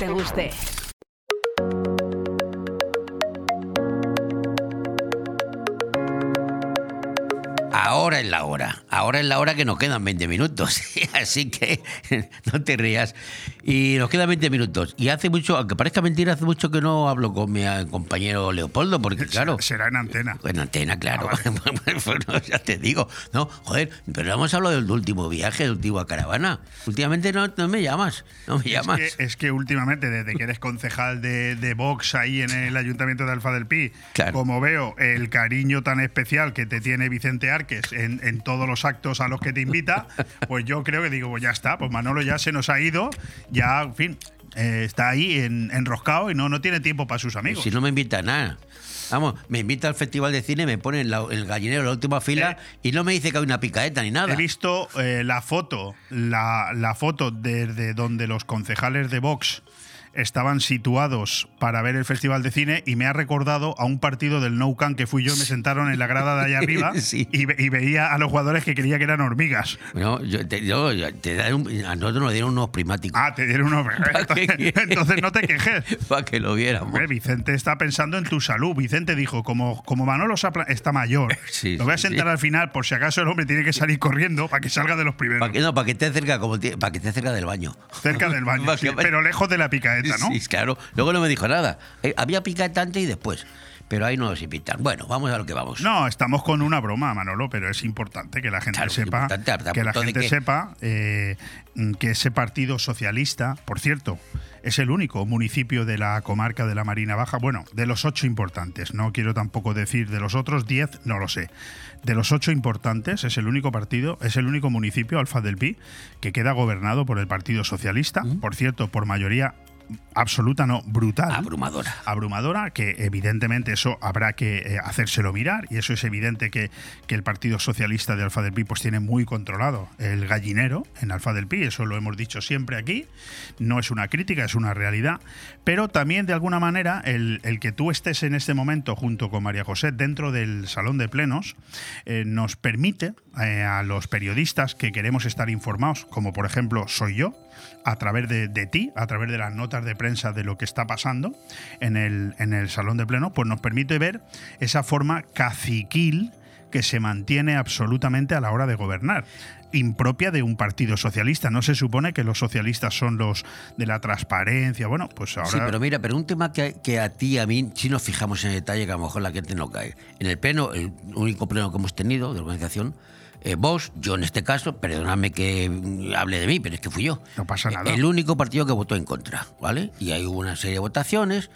Te guste. Ahora es la hora. Ahora es la hora que nos quedan 20 minutos. Así que no te rías. Y nos quedan 20 minutos. Y hace mucho, aunque parezca mentira, hace mucho que no hablo con mi compañero Leopoldo, porque claro. Será en antena. En antena, claro. Ah, bueno, ya te digo. No, joder, pero hemos hablado del último viaje, del último caravana. Últimamente no, no me llamas. No me llamas. Es que, es que últimamente, desde que eres concejal de, de Vox ahí en el Ayuntamiento de Alfa del Pi, como veo el cariño tan especial que te tiene Vicente Arques en, en todos los actos a los que te invita, pues yo creo que digo, pues ya está, pues Manolo ya se nos ha ido, ya, en fin, eh, está ahí en- enroscado y no, no tiene tiempo para sus amigos. Si no me invita a nada. Vamos, me invita al festival de cine, me pone en la- el gallinero en la última fila y no me dice que hay una picaeta ni nada. He visto eh, la foto, la, la foto desde donde los concejales de Vox estaban situados para ver el Festival de Cine y me ha recordado a un partido del Nou Camp que fui yo, me sentaron en la grada de allá arriba y, ve- y veía a los jugadores que creía que eran hormigas. No, yo te- yo- un- a nosotros nos dieron unos primáticos. Ah, te dieron unos... Entonces no te quejes. Para que lo viéramos. Vicente está pensando en tu salud. Vicente dijo, como, como Manolo está mayor, Sí, lo voy a sentar sí. al final por si acaso el hombre tiene que salir corriendo para que salga de los primeros. Para que, no, para que esté cerca, como para que esté cerca del baño. Cerca del baño, pero lejos de la Sí, claro. Luego no me dijo nada. Eh, había picaeta antes y después. Pero ahí no nos invitan. Bueno, vamos a lo que vamos. No, estamos con una broma, Manolo, pero es importante que la gente Claro, sepa, que la gente que- sepa eh, mm, que ese partido socialista, por cierto, es el único municipio de la comarca de la Marina Baja, bueno, de los ocho importantes, no quiero tampoco decir de los otros diez, no lo sé. De los ocho importantes es el único partido, es el único municipio, Alfa del Pi, que queda gobernado por el Partido Socialista, por cierto, por mayoría absoluta, no, brutal. Abrumadora. Abrumadora, que evidentemente eso habrá que eh, hacérselo mirar, y eso es evidente que, que el Partido Socialista de Alfa del Pi pues tiene muy controlado el gallinero en Alfa del Pi, eso lo hemos dicho siempre aquí, no es una crítica, es una realidad, pero también de alguna manera el, el que tú estés en este momento junto con María José dentro del salón de plenos eh, nos permite eh, a los periodistas que queremos estar informados, como por ejemplo soy yo, a través de, de ti, a través de las notas de prensa de lo que está pasando en el, en el salón de pleno, pues nos permite ver esa forma caciquil que se mantiene absolutamente a la hora de gobernar impropia de un partido socialista. No se supone que los socialistas son los de la transparencia. Bueno, pues ahora... Sí, pero mira, pero un tema que, que a ti y a mí, si nos fijamos en detalle, que a lo mejor la gente no cae. En el pleno, el único pleno que hemos tenido de organización, eh, vos, yo en este caso, perdóname que mm, hable de mí, pero es que fui yo. No pasa nada. El único partido que votó en contra, ¿vale? Y hay una serie de votaciones.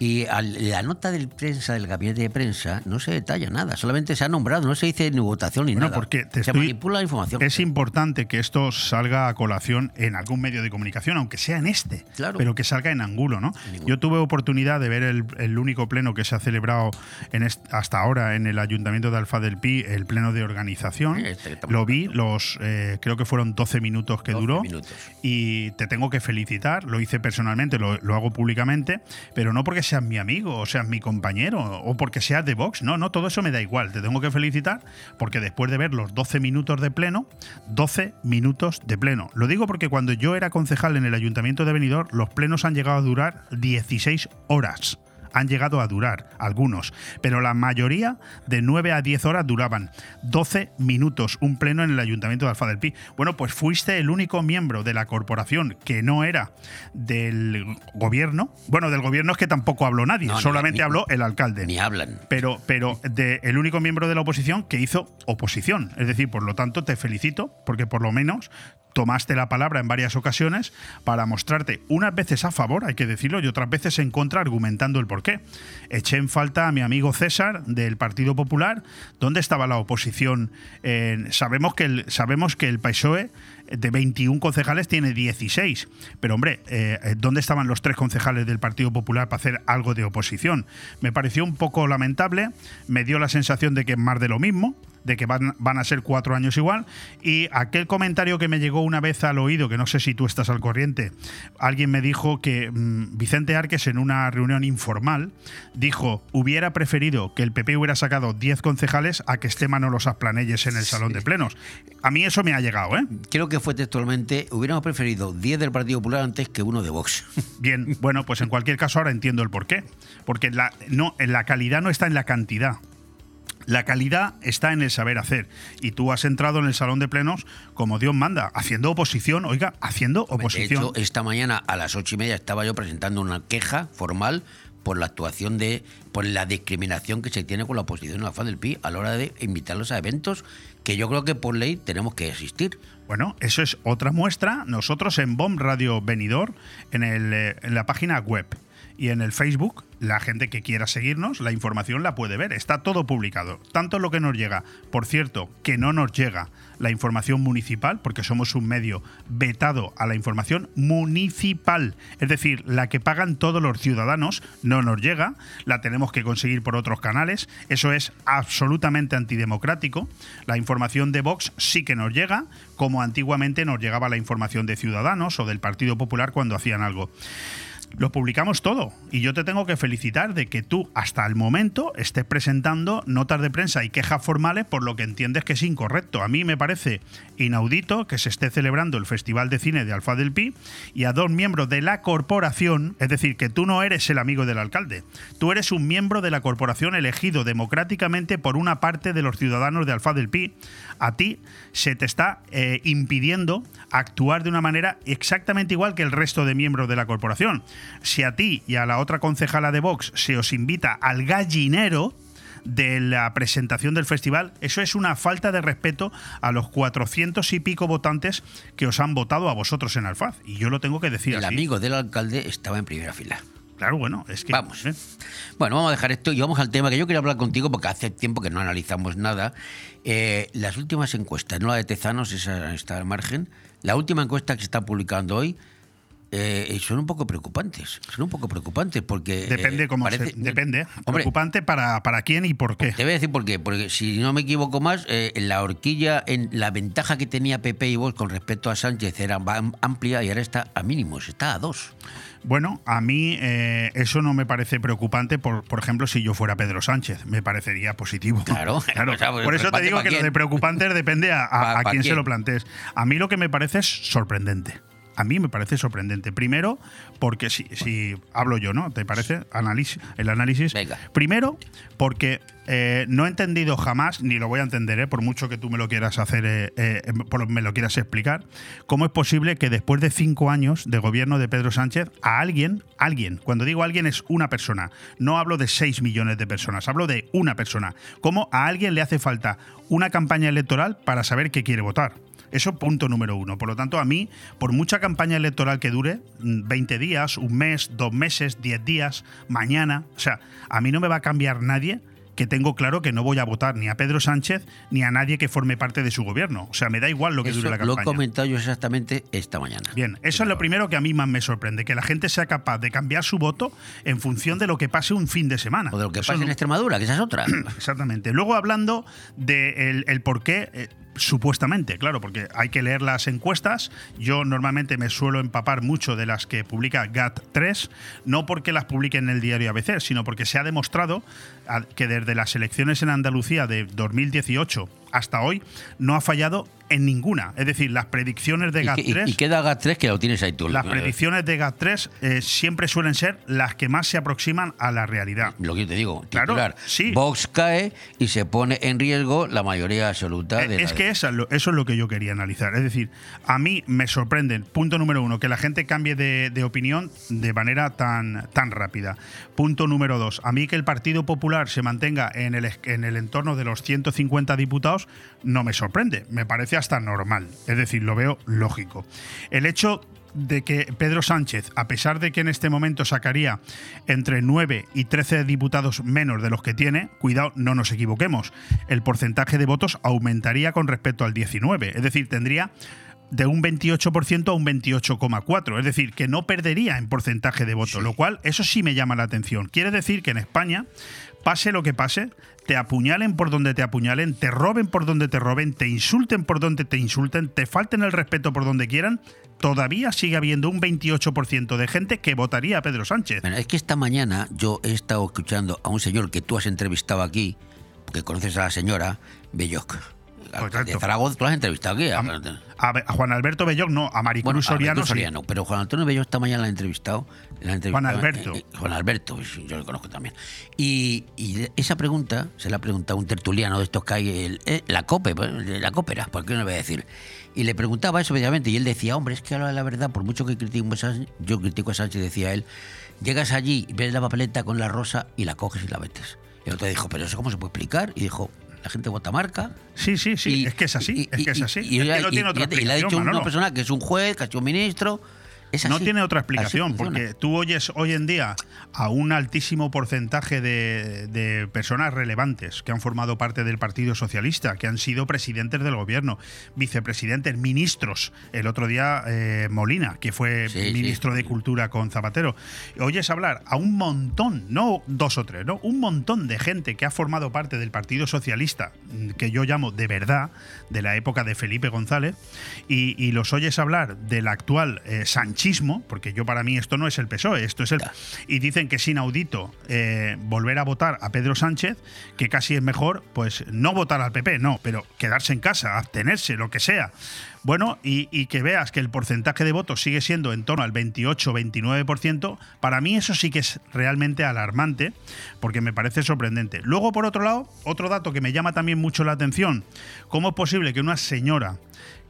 Y al- la nota del prensa, del gabinete de prensa, no se detalla nada, solamente se ha nombrado, no se dice ni votación ni Bueno, nada. porque te se estoy- manipula la información. Es importante que esto salga a colación en algún medio de comunicación, aunque sea en este, Claro. pero que salga en ángulo, ¿no? Yo tuve oportunidad de ver el, el único pleno que se ha celebrado en hasta ahora en el Ayuntamiento de Alfa del Pi, el pleno de organización. Este Lo vi, los eh, creo que fueron 12 minutos que 12 duró. minutos. Y te tengo que felicitar, lo hice personalmente, lo, lo hago públicamente, pero no porque seas mi amigo o seas mi compañero o porque seas de Vox, no, no, todo eso me da igual, te tengo que felicitar porque después de ver los 12 minutos de pleno, 12 minutos de pleno. Lo digo porque cuando yo era concejal en el Ayuntamiento de Benidorm, los plenos han llegado a durar 16 horas. Han llegado a durar algunos, pero la mayoría de 9 a 10 horas duraban 12 minutos, un pleno en el Ayuntamiento de Alfa del Pi. Bueno, pues fuiste el único miembro de la corporación que no era del gobierno. Bueno, del gobierno es que tampoco habló nadie, No, solamente ni- habló el alcalde. Ni hablan. Pero, pero de el único miembro de la oposición que hizo oposición. Es decir, por lo tanto, te felicito, porque por lo menos tomaste la palabra en varias ocasiones para mostrarte unas veces a favor, hay que decirlo, y otras veces en contra, argumentando el porqué. Eché en falta a mi amigo César del Partido Popular. ¿Dónde estaba la oposición? Eh, sabemos, que el, sabemos que el de 21 concejales tiene 16. Pero hombre, eh, ¿dónde estaban los tres concejales del Partido Popular para hacer algo de oposición? Me pareció un poco lamentable, me dio la sensación de que es más de lo mismo de que van, van a ser cuatro años igual. Y aquel comentario que me llegó una vez al oído, que no sé si tú estás al corriente, alguien me dijo que mm, Vicente Arques en una reunión informal dijo, hubiera preferido que el PP hubiera sacado 10 concejales a que esté Manolo Sasplanelles en el salón de plenos. A mí eso me ha llegado, ¿eh? Creo que fue textualmente, hubiéramos preferido 10 del Partido Popular antes que uno de Vox. Bien, bueno, pues en cualquier caso ahora entiendo el porqué. Porque la, no, la calidad no está en la cantidad. La calidad está en el saber hacer. Y tú has entrado en el salón de plenos como Dios manda, haciendo oposición, oiga, haciendo De oposición. hecho, esta mañana a las ocho y media estaba yo presentando una queja formal por la actuación de, por la discriminación que se tiene con la oposición en la FA del PI a la hora de invitarlos a eventos que yo creo que por ley tenemos que asistir. Bueno, eso es otra muestra. Nosotros en BOM Radio Venidor, en, eh, en la página web y en el Facebook, la gente que quiera seguirnos, la información la puede ver. Está todo publicado. Tanto lo que nos llega. Por cierto, que no nos llega la información municipal, porque somos un medio vetado a la información municipal. Es decir, la que pagan todos los ciudadanos no nos llega, la tenemos que conseguir por otros canales. Eso es absolutamente antidemocrático. La información de Vox sí que nos llega, como antiguamente nos llegaba la información de Ciudadanos o del Partido Popular cuando hacían algo. Lo publicamos todo. Y yo te tengo que felicitar de que tú, hasta el momento, estés presentando notas de prensa y quejas formales por lo que entiendes que es incorrecto. A mí me parece inaudito que se esté celebrando el Festival de Cine de Alfa del Pi y a dos miembros de la corporación, es decir, que tú no eres el amigo del alcalde, tú eres un miembro de la corporación elegido democráticamente por una parte de los ciudadanos de Alfa del Pi. A ti se te está eh, impidiendo actuar de una manera exactamente igual que el resto de miembros de la corporación. Si a ti y a la otra concejala de Vox se os invita al gallinero, de la presentación del festival, eso es una falta de respeto a los 400 y pico votantes que os han votado a vosotros en Alfaz. Y yo lo tengo que decir El así. amigo del alcalde estaba en primera fila. Claro, bueno, es que. Vamos. Bueno, vamos a dejar esto y vamos al tema que yo quería hablar contigo porque hace tiempo que no analizamos nada. Eh, las últimas encuestas, no la de Tezanos, esa está al margen. La última encuesta que se está publicando hoy eh, son un poco preocupantes. Son un poco preocupantes porque. eh, Depende cómo parece- se- depende. Hombre, Preocupante para, para quién y por qué. Te voy a decir por qué. Porque si no me equivoco más, eh, la horquilla, en la ventaja que tenía PP y Vox con respecto a Sánchez era am- amplia y ahora está a mínimos, está a dos. Bueno, a mí eh, eso no me parece preocupante, por, por ejemplo, si yo fuera Pedro Sánchez, me parecería positivo. Claro, Claro, o sea, por eso te digo que lo quién. de preocupante depende a, a- pa' quién se quién. lo plantees. A mí lo que me parece es sorprendente. A mí me parece sorprendente. Primero, porque si, si hablo yo, ¿no? ¿Te parece? Análisis, el análisis. Primero, porque eh, no he entendido jamás, ni lo voy a entender, ¿eh? por mucho que tú me lo quieras hacer, eh, eh, por- me lo quieras explicar, cómo es posible que después de cinco años de gobierno de Pedro Sánchez, a alguien, alguien, cuando digo alguien es una persona, no hablo de seis millones de personas, hablo de una persona, cómo a alguien le hace falta una campaña electoral para saber qué quiere votar. Eso punto número uno. Por lo tanto, a mí, por mucha campaña electoral que dure, mm, 20 días, un mes, dos meses, 10 días, mañana, o sea, a mí no me va a cambiar nadie que tengo claro que no voy a votar ni a Pedro Sánchez ni a nadie que forme parte de su gobierno. O sea, me da igual lo que Eso dure la lo he campaña. comentado yo exactamente esta mañana. Bien, eso es lo primero que a mí más me sorprende, que la gente sea capaz de cambiar su voto en función de lo que pase un fin de semana. O de lo que Eso pasa en Extremadura, que esa es otra. Exactamente. Luego hablando del el por qué, eh, supuestamente, claro, porque hay que leer las encuestas. Yo normalmente me suelo empapar mucho de las que publica GAT3, no porque las publique en el diario ABC, sino porque se ha demostrado que desde las elecciones en Andalucía de 2018 hasta hoy no ha fallado en ninguna. Es decir, las predicciones de ¿Y, qué- GAT3... y- y queda GAT3 que lo tienes ahí tú. Las Eh, predicciones de GAT3 eh, siempre suelen ser las que más se aproximan a la realidad. Lo que yo te digo, Claro, sí. Vox cae y se pone en riesgo la mayoría absoluta de Eh, Es la- que esa eso es lo que yo quería analizar. Es decir, a mí me sorprende, punto número uno, que la gente cambie de, de opinión de manera tan, tan rápida. Punto número dos, a mí que el Partido Popular se mantenga en el, en el entorno de los 150 diputados no me sorprende, me parece hasta normal. Es decir, lo veo lógico. El hecho de que Pedro Sánchez, a pesar de que en este momento sacaría entre 9 y 13 diputados menos de los que tiene, cuidado, no nos equivoquemos, el porcentaje de votos aumentaría con respecto al 19, es decir, tendría de un 28% a un 28,4%, es decir, que no perdería en porcentaje de voto, lo cual eso sí me llama la atención. Quiere decir que en España, pase lo que pase, te apuñalen por donde te apuñalen, te roben por donde te roben, te insulten por donde te insulten, te falten el respeto por donde quieran, todavía sigue habiendo un 28% de gente que votaría a Pedro Sánchez. Bueno, es que esta mañana yo he estado escuchando a un señor que tú has entrevistado aquí, porque conoces a la señora Belloc. De Zaragoza, tú la has entrevistado aquí. A, a- a Juan Alberto Belloc no, a Maricruz Bueno, a Soriano, sí. Soriano, pero Juan Antonio Bello esta mañana la he entrevistado. la entrevistado, Alberto. eh, eh, Juan Alberto, pues, yo lo conozco también. Y, y esa pregunta se la ha preguntado un tertuliano de estos que hay, el- eh, la COPE, pues, la cópera, ¿por qué no le voy a decir? Y le preguntaba eso precisamente y él decía, hombre, es que a la la verdad, por mucho que critico a Sánchez, yo critico a Sánchez, decía él, llegas allí, ves la papeleta con la rosa y la coges y la metes. Y el otro dijo, pero eso cómo se puede explicar? Y dijo, la gente vota marca. Sí, sí, sí, es que es así, es que es así. Y, Es que y- no tiene y- otra y- y le ha dicho una persona que es un juez, que ha sido ministro. Es No tiene otra explicación, porque tú oyes hoy en día a un altísimo porcentaje de, de personas relevantes que han formado parte del Partido Socialista, que han sido presidentes del gobierno, vicepresidentes, ministros. El otro día eh, Molina, que fue Sí, sí. ministro de Cultura con Zapatero. Oyes hablar a un montón, no dos o tres, no, un montón de gente que ha formado parte del Partido Socialista, mm, que yo llamo de verdad, de la época de Felipe González, y, y los oyes hablar del actual eh, sanchismo, porque yo para mí esto no es el PSOE, esto es el... Y dicen que es inaudito eh, volver a votar a Pedro Sánchez, que casi es mejor, pues no votar al PP, no, pero quedarse en casa, abstenerse, lo que sea. Bueno, y, y, que veas que el porcentaje de votos sigue siendo en torno al 28-29%, para mí eso sí que es realmente alarmante, porque me parece sorprendente. Luego, por otro lado, otro dato que me llama también mucho la atención, ¿cómo es posible que una señora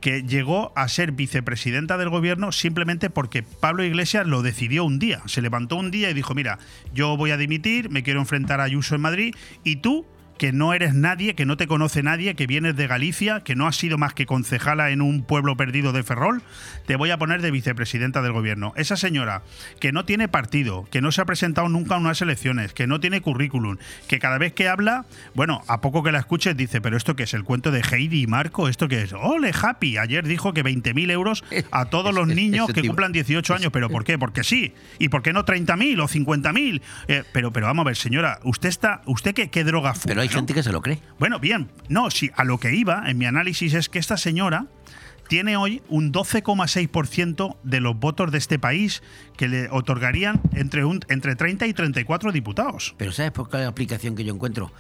que llegó a ser vicepresidenta del gobierno simplemente porque Pablo Iglesias lo decidió un día. Se levantó un día y dijo, mira, yo voy a dimitir, me quiero enfrentar a Ayuso en Madrid y tú que no eres nadie, que no te conoce nadie, que vienes de Galicia, que no has sido más que concejala en un pueblo perdido de Ferrol, te voy a poner de vicepresidenta del gobierno. Esa señora que no tiene partido, que no se ha presentado nunca a unas elecciones, que no tiene currículum, que cada vez que habla, bueno, a poco que la escuches dice, pero esto que es el cuento de Heidi y Marco, esto que es, ole, happy, ayer dijo que 20.000 euros a todos los niños que cumplan 18 años, pero ¿por qué? Porque sí, y ¿por qué no 30.000 o 50.000? Eh, pero, pero vamos a ver, señora, usted está, ¿usted qué, qué droga fuma? Hay gente que se lo cree. Bueno, bien, no, sí, a lo que iba en mi análisis es que esta señora tiene hoy un 12,6% de los votos de este país que le otorgarían entre, un, entre 30 y 34 diputados. Pero ¿sabes por qué la aplicación que yo encuentro?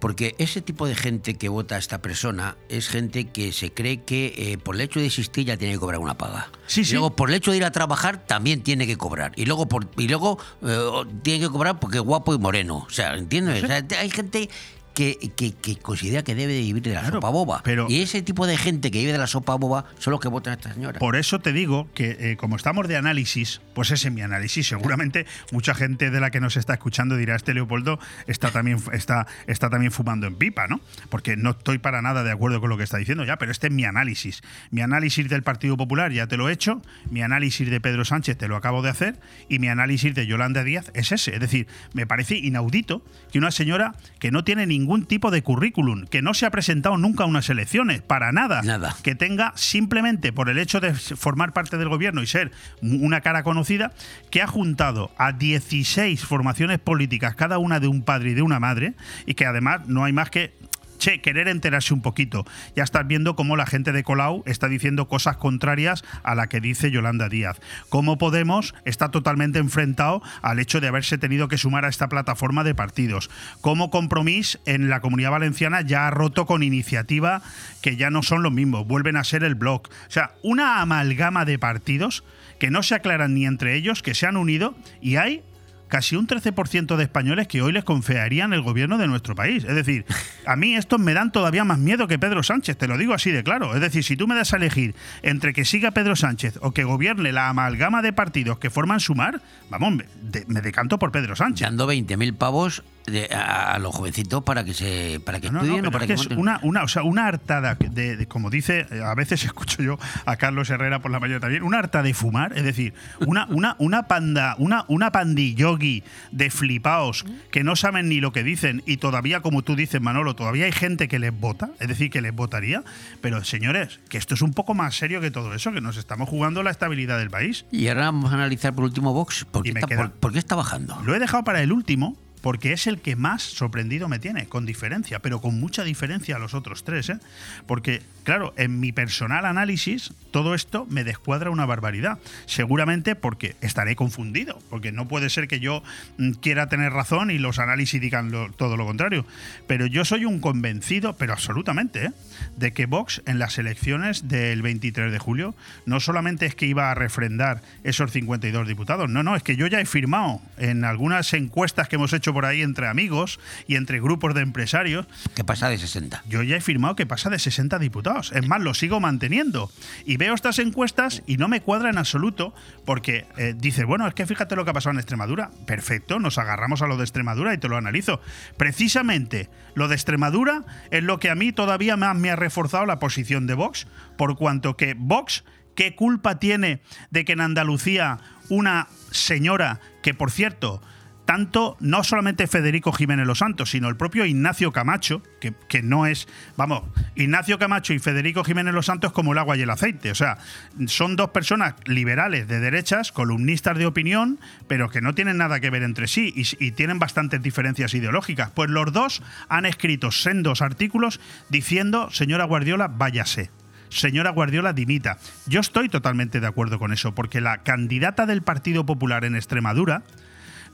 Porque ese tipo de gente que vota a esta persona es gente que se cree que eh, por el hecho de existir ya tiene que cobrar una paga. Sí, y sí. luego por el hecho de ir a trabajar también tiene que cobrar. Y luego por, y luego eh, tiene que cobrar porque es guapo y moreno. O sea, ¿entiendes? O sea, hay gente que, que, que considera que debe de vivir de la sopa boba. pero- y ese tipo de gente que vive de la sopa boba son los que votan a esta señora. Por eso te digo que eh, como estamos de análisis, pues ese es mi análisis. Seguramente mucha gente de la que nos está escuchando dirá, este Leopoldo está también, está, está también fumando en pipa, ¿no? Porque no estoy para nada de acuerdo con lo que está diciendo ya, pero este es mi análisis. Mi análisis del Partido Popular ya te lo he hecho, mi análisis de Pedro Sánchez te lo acabo de hacer y mi análisis de Yolanda Díaz es ese. Es decir, me parece inaudito que una señora que no tiene ningún tipo de currículum, que no se ha presentado nunca a unas elecciones, para nada, Nada. que tenga simplemente por el hecho de formar parte del gobierno y ser una cara conocida, que ha juntado a 16 formaciones políticas, cada una de un padre y de una madre, y que además no hay más que che, querer enterarse un poquito. Ya estás viendo cómo la gente de Colau está diciendo cosas contrarias a la que dice Yolanda Díaz. Cómo Podemos está totalmente enfrentado al hecho de haberse tenido que sumar a esta plataforma de partidos. Cómo Compromís en la Comunidad Valenciana ya ha roto con iniciativa que ya no son los mismos, vuelven a ser el bloc. O sea, una amalgama de partidos que no se aclaran ni entre ellos, que se han unido y hay casi un 13% de españoles que hoy les confiarían el gobierno de nuestro país. Es decir, a mí estos me dan todavía más miedo que Pedro Sánchez, te lo digo así de claro. Es decir, si tú me das a elegir entre que siga Pedro Sánchez o que gobierne la amalgama de partidos que forman Sumar, vamos, me, de- me decanto por Pedro Sánchez. Dando 20.000 pavos de- a, a los jovencitos para que se para que No, no, estudien pero o para es que, que es una, una, o sea, una hartada de, de- como dice, a veces escucho yo a Carlos Herrera por la mañana también, una harta de fumar, es decir, una, una, una panda, una, una pandillogui de flipaos que no saben ni lo que dicen y todavía, como tú dices, Manolo, todavía hay gente que les vota, es decir, que les votaría, pero señores, que esto es un poco más serio que todo eso, que nos estamos jugando la estabilidad del país. Y ahora vamos a analizar por último Vox. ¿Por qué, Y me está, por qué está bajando? Lo he dejado para el último porque es el que más sorprendido me tiene, con diferencia, pero con mucha diferencia a los otros tres. ¿eh? Porque, claro, en mi personal análisis, todo esto me descuadra una barbaridad. Seguramente porque estaré confundido, porque no puede ser que yo mm, quiera tener razón y los análisis digan todo lo contrario. Pero yo soy un convencido, pero absolutamente, ¿eh? de que Vox en las elecciones del 23 de julio no solamente es que iba a refrendar esos 52 diputados, no, no, es que yo ya he firmado en algunas encuestas que hemos hecho por ahí entre amigos y entre grupos de empresarios. Que pasa de 60. Yo ya he firmado que pasa de 60 diputados. Es más, lo sigo manteniendo. Y veo estas encuestas y no me cuadra en absoluto porque eh, dice, bueno, es que fíjate lo que ha pasado en Extremadura. Perfecto, nos agarramos a lo de Extremadura y te lo analizo. Precisamente lo de Extremadura es lo que a mí todavía más me ha reforzado la posición de Vox, por cuanto que Vox, ¿qué culpa tiene de que en Andalucía una señora que, por cierto, tanto no solamente Federico Jiménez Los Santos, sino el propio Ignacio Camacho, que, que no es, vamos, Ignacio Camacho y Federico Jiménez Los Santos como el agua y el aceite. O sea, son dos personas liberales de derechas, columnistas de opinión, pero que no tienen nada que ver entre sí y, y tienen bastantes diferencias ideológicas. Pues los dos han escrito sendos artículos diciendo, señora Guardiola, váyase. señora Guardiola dimita. Yo estoy totalmente de acuerdo con eso, porque la candidata del Partido Popular en Extremadura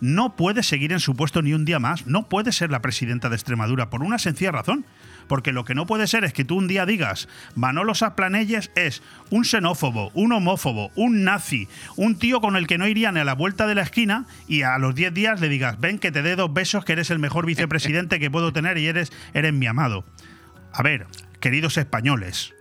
no puede seguir en su puesto ni un día más, no puede ser la presidenta de Extremadura por una sencilla razón. Porque lo que no puede ser es que tú un día digas, Manolo Saplanelles es un xenófobo, un homófobo, un nazi, un tío con el que no iría ni a la vuelta de la esquina y a los 10 días le digas, ven que te dé dos besos, que eres el mejor vicepresidente que puedo tener y eres, eres mi amado. A ver, queridos españoles,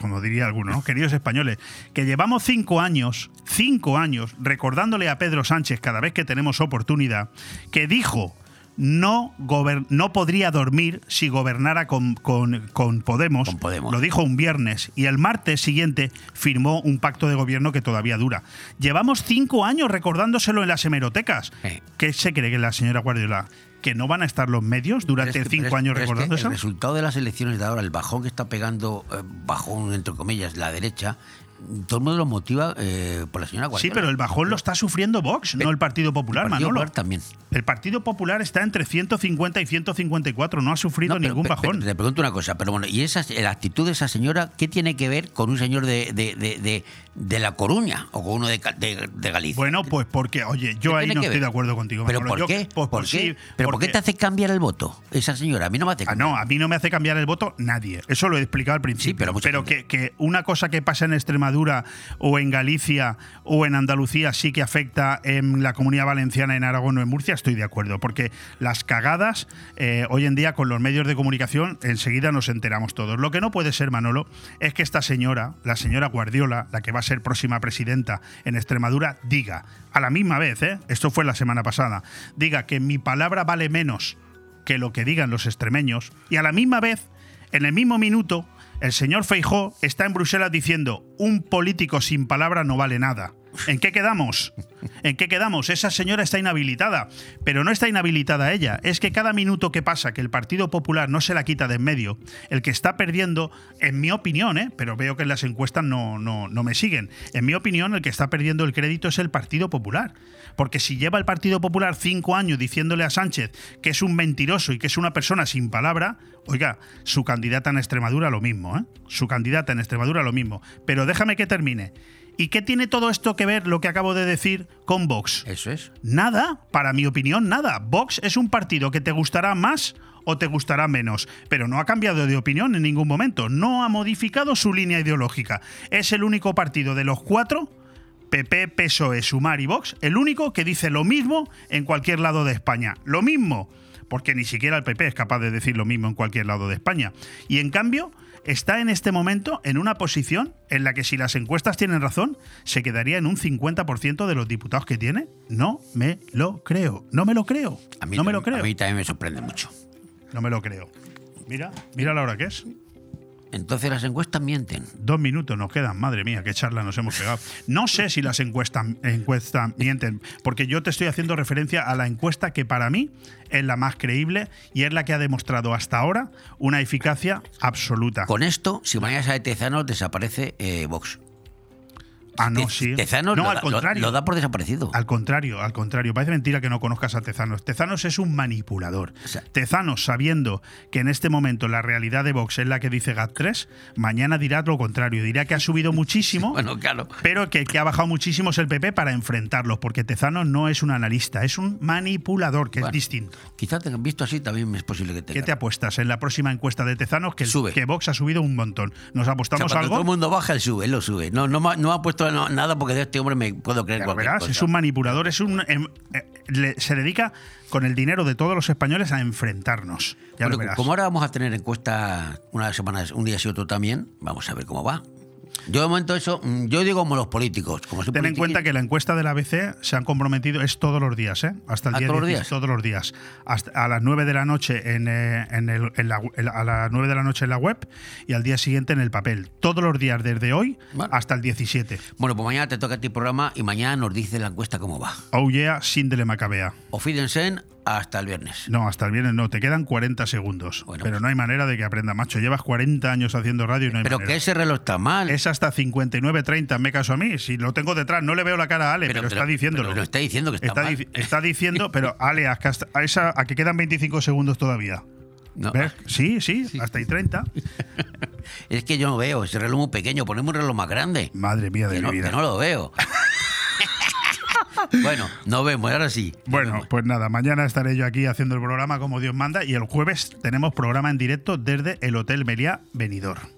como diría alguno, ¿no? queridos españoles, que llevamos cinco años, cinco años, recordándole a Pedro Sánchez cada vez que tenemos oportunidad, que dijo no, gober- no podría dormir si gobernara con, con- con Podemos. Lo dijo un viernes y el martes siguiente firmó un pacto de gobierno que todavía dura. Llevamos cinco años recordándoselo en las hemerotecas. ¿Qué se cree que la señora Guardiola? ¿Que no van a estar los medios durante Pero es que- cinco es- años pero es que recordando eso? El resultado de las elecciones de ahora, el bajón que está pegando, eh, bajón entre comillas, la derecha, todo el mundo lo motiva eh, por la señora Sí, Guardiola. pero el bajón lo está sufriendo Vox, no el Partido Popular, el Partido Manolo. Popular también. El Partido Popular está entre 150 y 154, no ha sufrido No, pero- ningún bajón. pero te pregunto una cosa, pero bueno, ¿y esa, la actitud de esa señora qué tiene que ver con un señor de, de, de, de- La Coruña o con uno de, Galicia? Bueno, pues porque, oye, yo ¿Qué ahí no estoy de acuerdo contigo. ¿Pero Manolo. por Yo- qué? pues, ¿Por pues qué? sí, ¿Pero por qué porque- te hace cambiar el voto esa señora? A mí no me hace Ah, no, a mí no me hace cambiar el voto nadie. Eso lo he explicado al principio. pero que, que una cosa que pasa en Extremadura o en Galicia o en Andalucía sí que afecta en la comunidad valenciana, en Aragón o en Murcia, estoy de acuerdo. Porque las cagadas, eh, hoy en día con los medios de comunicación, enseguida nos enteramos todos. Lo que no puede ser, Manolo, es que esta señora, la señora Guardiola, la que va a ser próxima presidenta en Extremadura, diga, a la misma vez, ¿eh? esto fue la semana pasada, diga que mi palabra vale menos que lo que digan los extremeños y a la misma vez, en el mismo minuto, el señor Feijó está en Bruselas diciendo un político sin palabra no vale nada. ¿En qué quedamos? ¿En qué quedamos? Esa señora está inhabilitada, pero no está inhabilitada ella. Es que cada minuto que pasa que el Partido Popular no se la quita de en medio, el que está perdiendo, en mi opinión, ¿eh? pero veo que en las encuestas no, no, no me siguen, en mi opinión el que está perdiendo el crédito es el Partido Popular. Porque si lleva el Partido Popular cinco años diciéndole a Sánchez que es un mentiroso y que es una persona sin palabra, oiga, su candidata en Extremadura lo mismo, ¿eh? Su candidata en Extremadura lo mismo. Pero déjame que termine. ¿Y qué tiene todo esto que ver lo que acabo de decir con Vox? Eso es. Nada, para mi opinión, nada. Vox es un partido que te gustará más o te gustará menos, pero no ha cambiado de opinión en ningún momento, no ha modificado su línea ideológica. Es el único partido de los cuatro PP, PSOE, Sumar y Vox, el único que dice lo mismo en cualquier lado de España. Lo mismo, porque ni siquiera el PP es capaz de decir lo mismo en cualquier lado de España. Y en cambio, está en este momento en una posición en la que si las encuestas tienen razón, se quedaría en un 50% de los diputados que tiene. No me lo creo. No me lo creo. A mí, no me lo también- creo. a mí también me sorprende mucho. No me lo creo. Mira, mira la hora que es. Entonces las encuestas mienten. Dos minutos nos quedan, madre mía, qué charla nos hemos pegado. No sé si las encuestas, encuestas mienten, porque yo te estoy haciendo referencia a la encuesta que para mí es la más creíble y es la que ha demostrado hasta ahora una eficacia absoluta. Con esto, si mañana sale Tezanos, desaparece eh, Vox. Ah, no, sí. Tezanos no, lo, al da- contrario. lo da por desaparecido. Al contrario, al contrario. Parece mentira que no conozcas a Tezanos. Tezanos es un manipulador. Tezanos, sabiendo que en este momento la realidad de Vox es la que dice GAT3, mañana dirá lo contrario. Dirá que ha subido muchísimo, Bueno, claro. pero que, que ha bajado muchísimo es el PP para enfrentarlos, porque Tezanos no es un analista, es un manipulador, que es distinto. Quizás te han visto así, también es posible que te. ¿Qué te apuestas en la próxima encuesta de Tezanos? Que, Sube. que Vox ha subido un montón. ¿Nos O sea, apostamos todo algo? el mundo baja, él sube, él lo sube. No, no, no ha puesto no- nada porque de este hombre me puedo creer Ya cualquier verás, cosa. es un manipulador, es un em, eh, le- se dedica con el dinero de todos los españoles a enfrentarnos. Ya Bueno, lo verás. como ahora vamos a tener encuesta una semana, un día sí otro también, vamos a ver cómo va. Yo de momento eso, mm, yo digo como los políticos. Como Ten en cuenta que la encuesta de la ABC se han comprometido, es todos los días, ¿eh? Hasta el ¿Ah, día todos los 16, días? todos los días. Hasta a las 9 de la noche en, eh, en el- en la, a las 9 de la noche en la web y al día siguiente en el papel. Todos los días desde hoy hasta el 17. Bueno, pues mañana te toca a ti programa y mañana nos dice la encuesta cómo va. Oh yeah, sin Macabea. O fídense hasta el viernes. No, hasta el viernes no, te quedan 40 segundos. pero no hay manera de que aprenda, macho. Llevas 40 años haciendo radio y no hay Pero manera. que ese reloj está mal. Es hasta 59.30, me caso a mí. Si lo tengo detrás, no le veo la cara a Ale, pero, Pero- está pero- diciéndolo. pero está diciendo que está mal. está diciendo, pero Ale, a, esa, a que quedan 25 segundos todavía. ¿Ves? Sí, sí, hasta y 30. es que yo no veo, ese reloj muy pequeño, ponemos un reloj más grande. Madre mía de que mi no, vida. Que no lo veo. bueno, nos vemos, ahora sí. Bueno, pues nada, mañana estaré yo aquí haciendo el programa como Dios manda y el jueves tenemos programa en directo desde el Hotel Meliá Benidorm.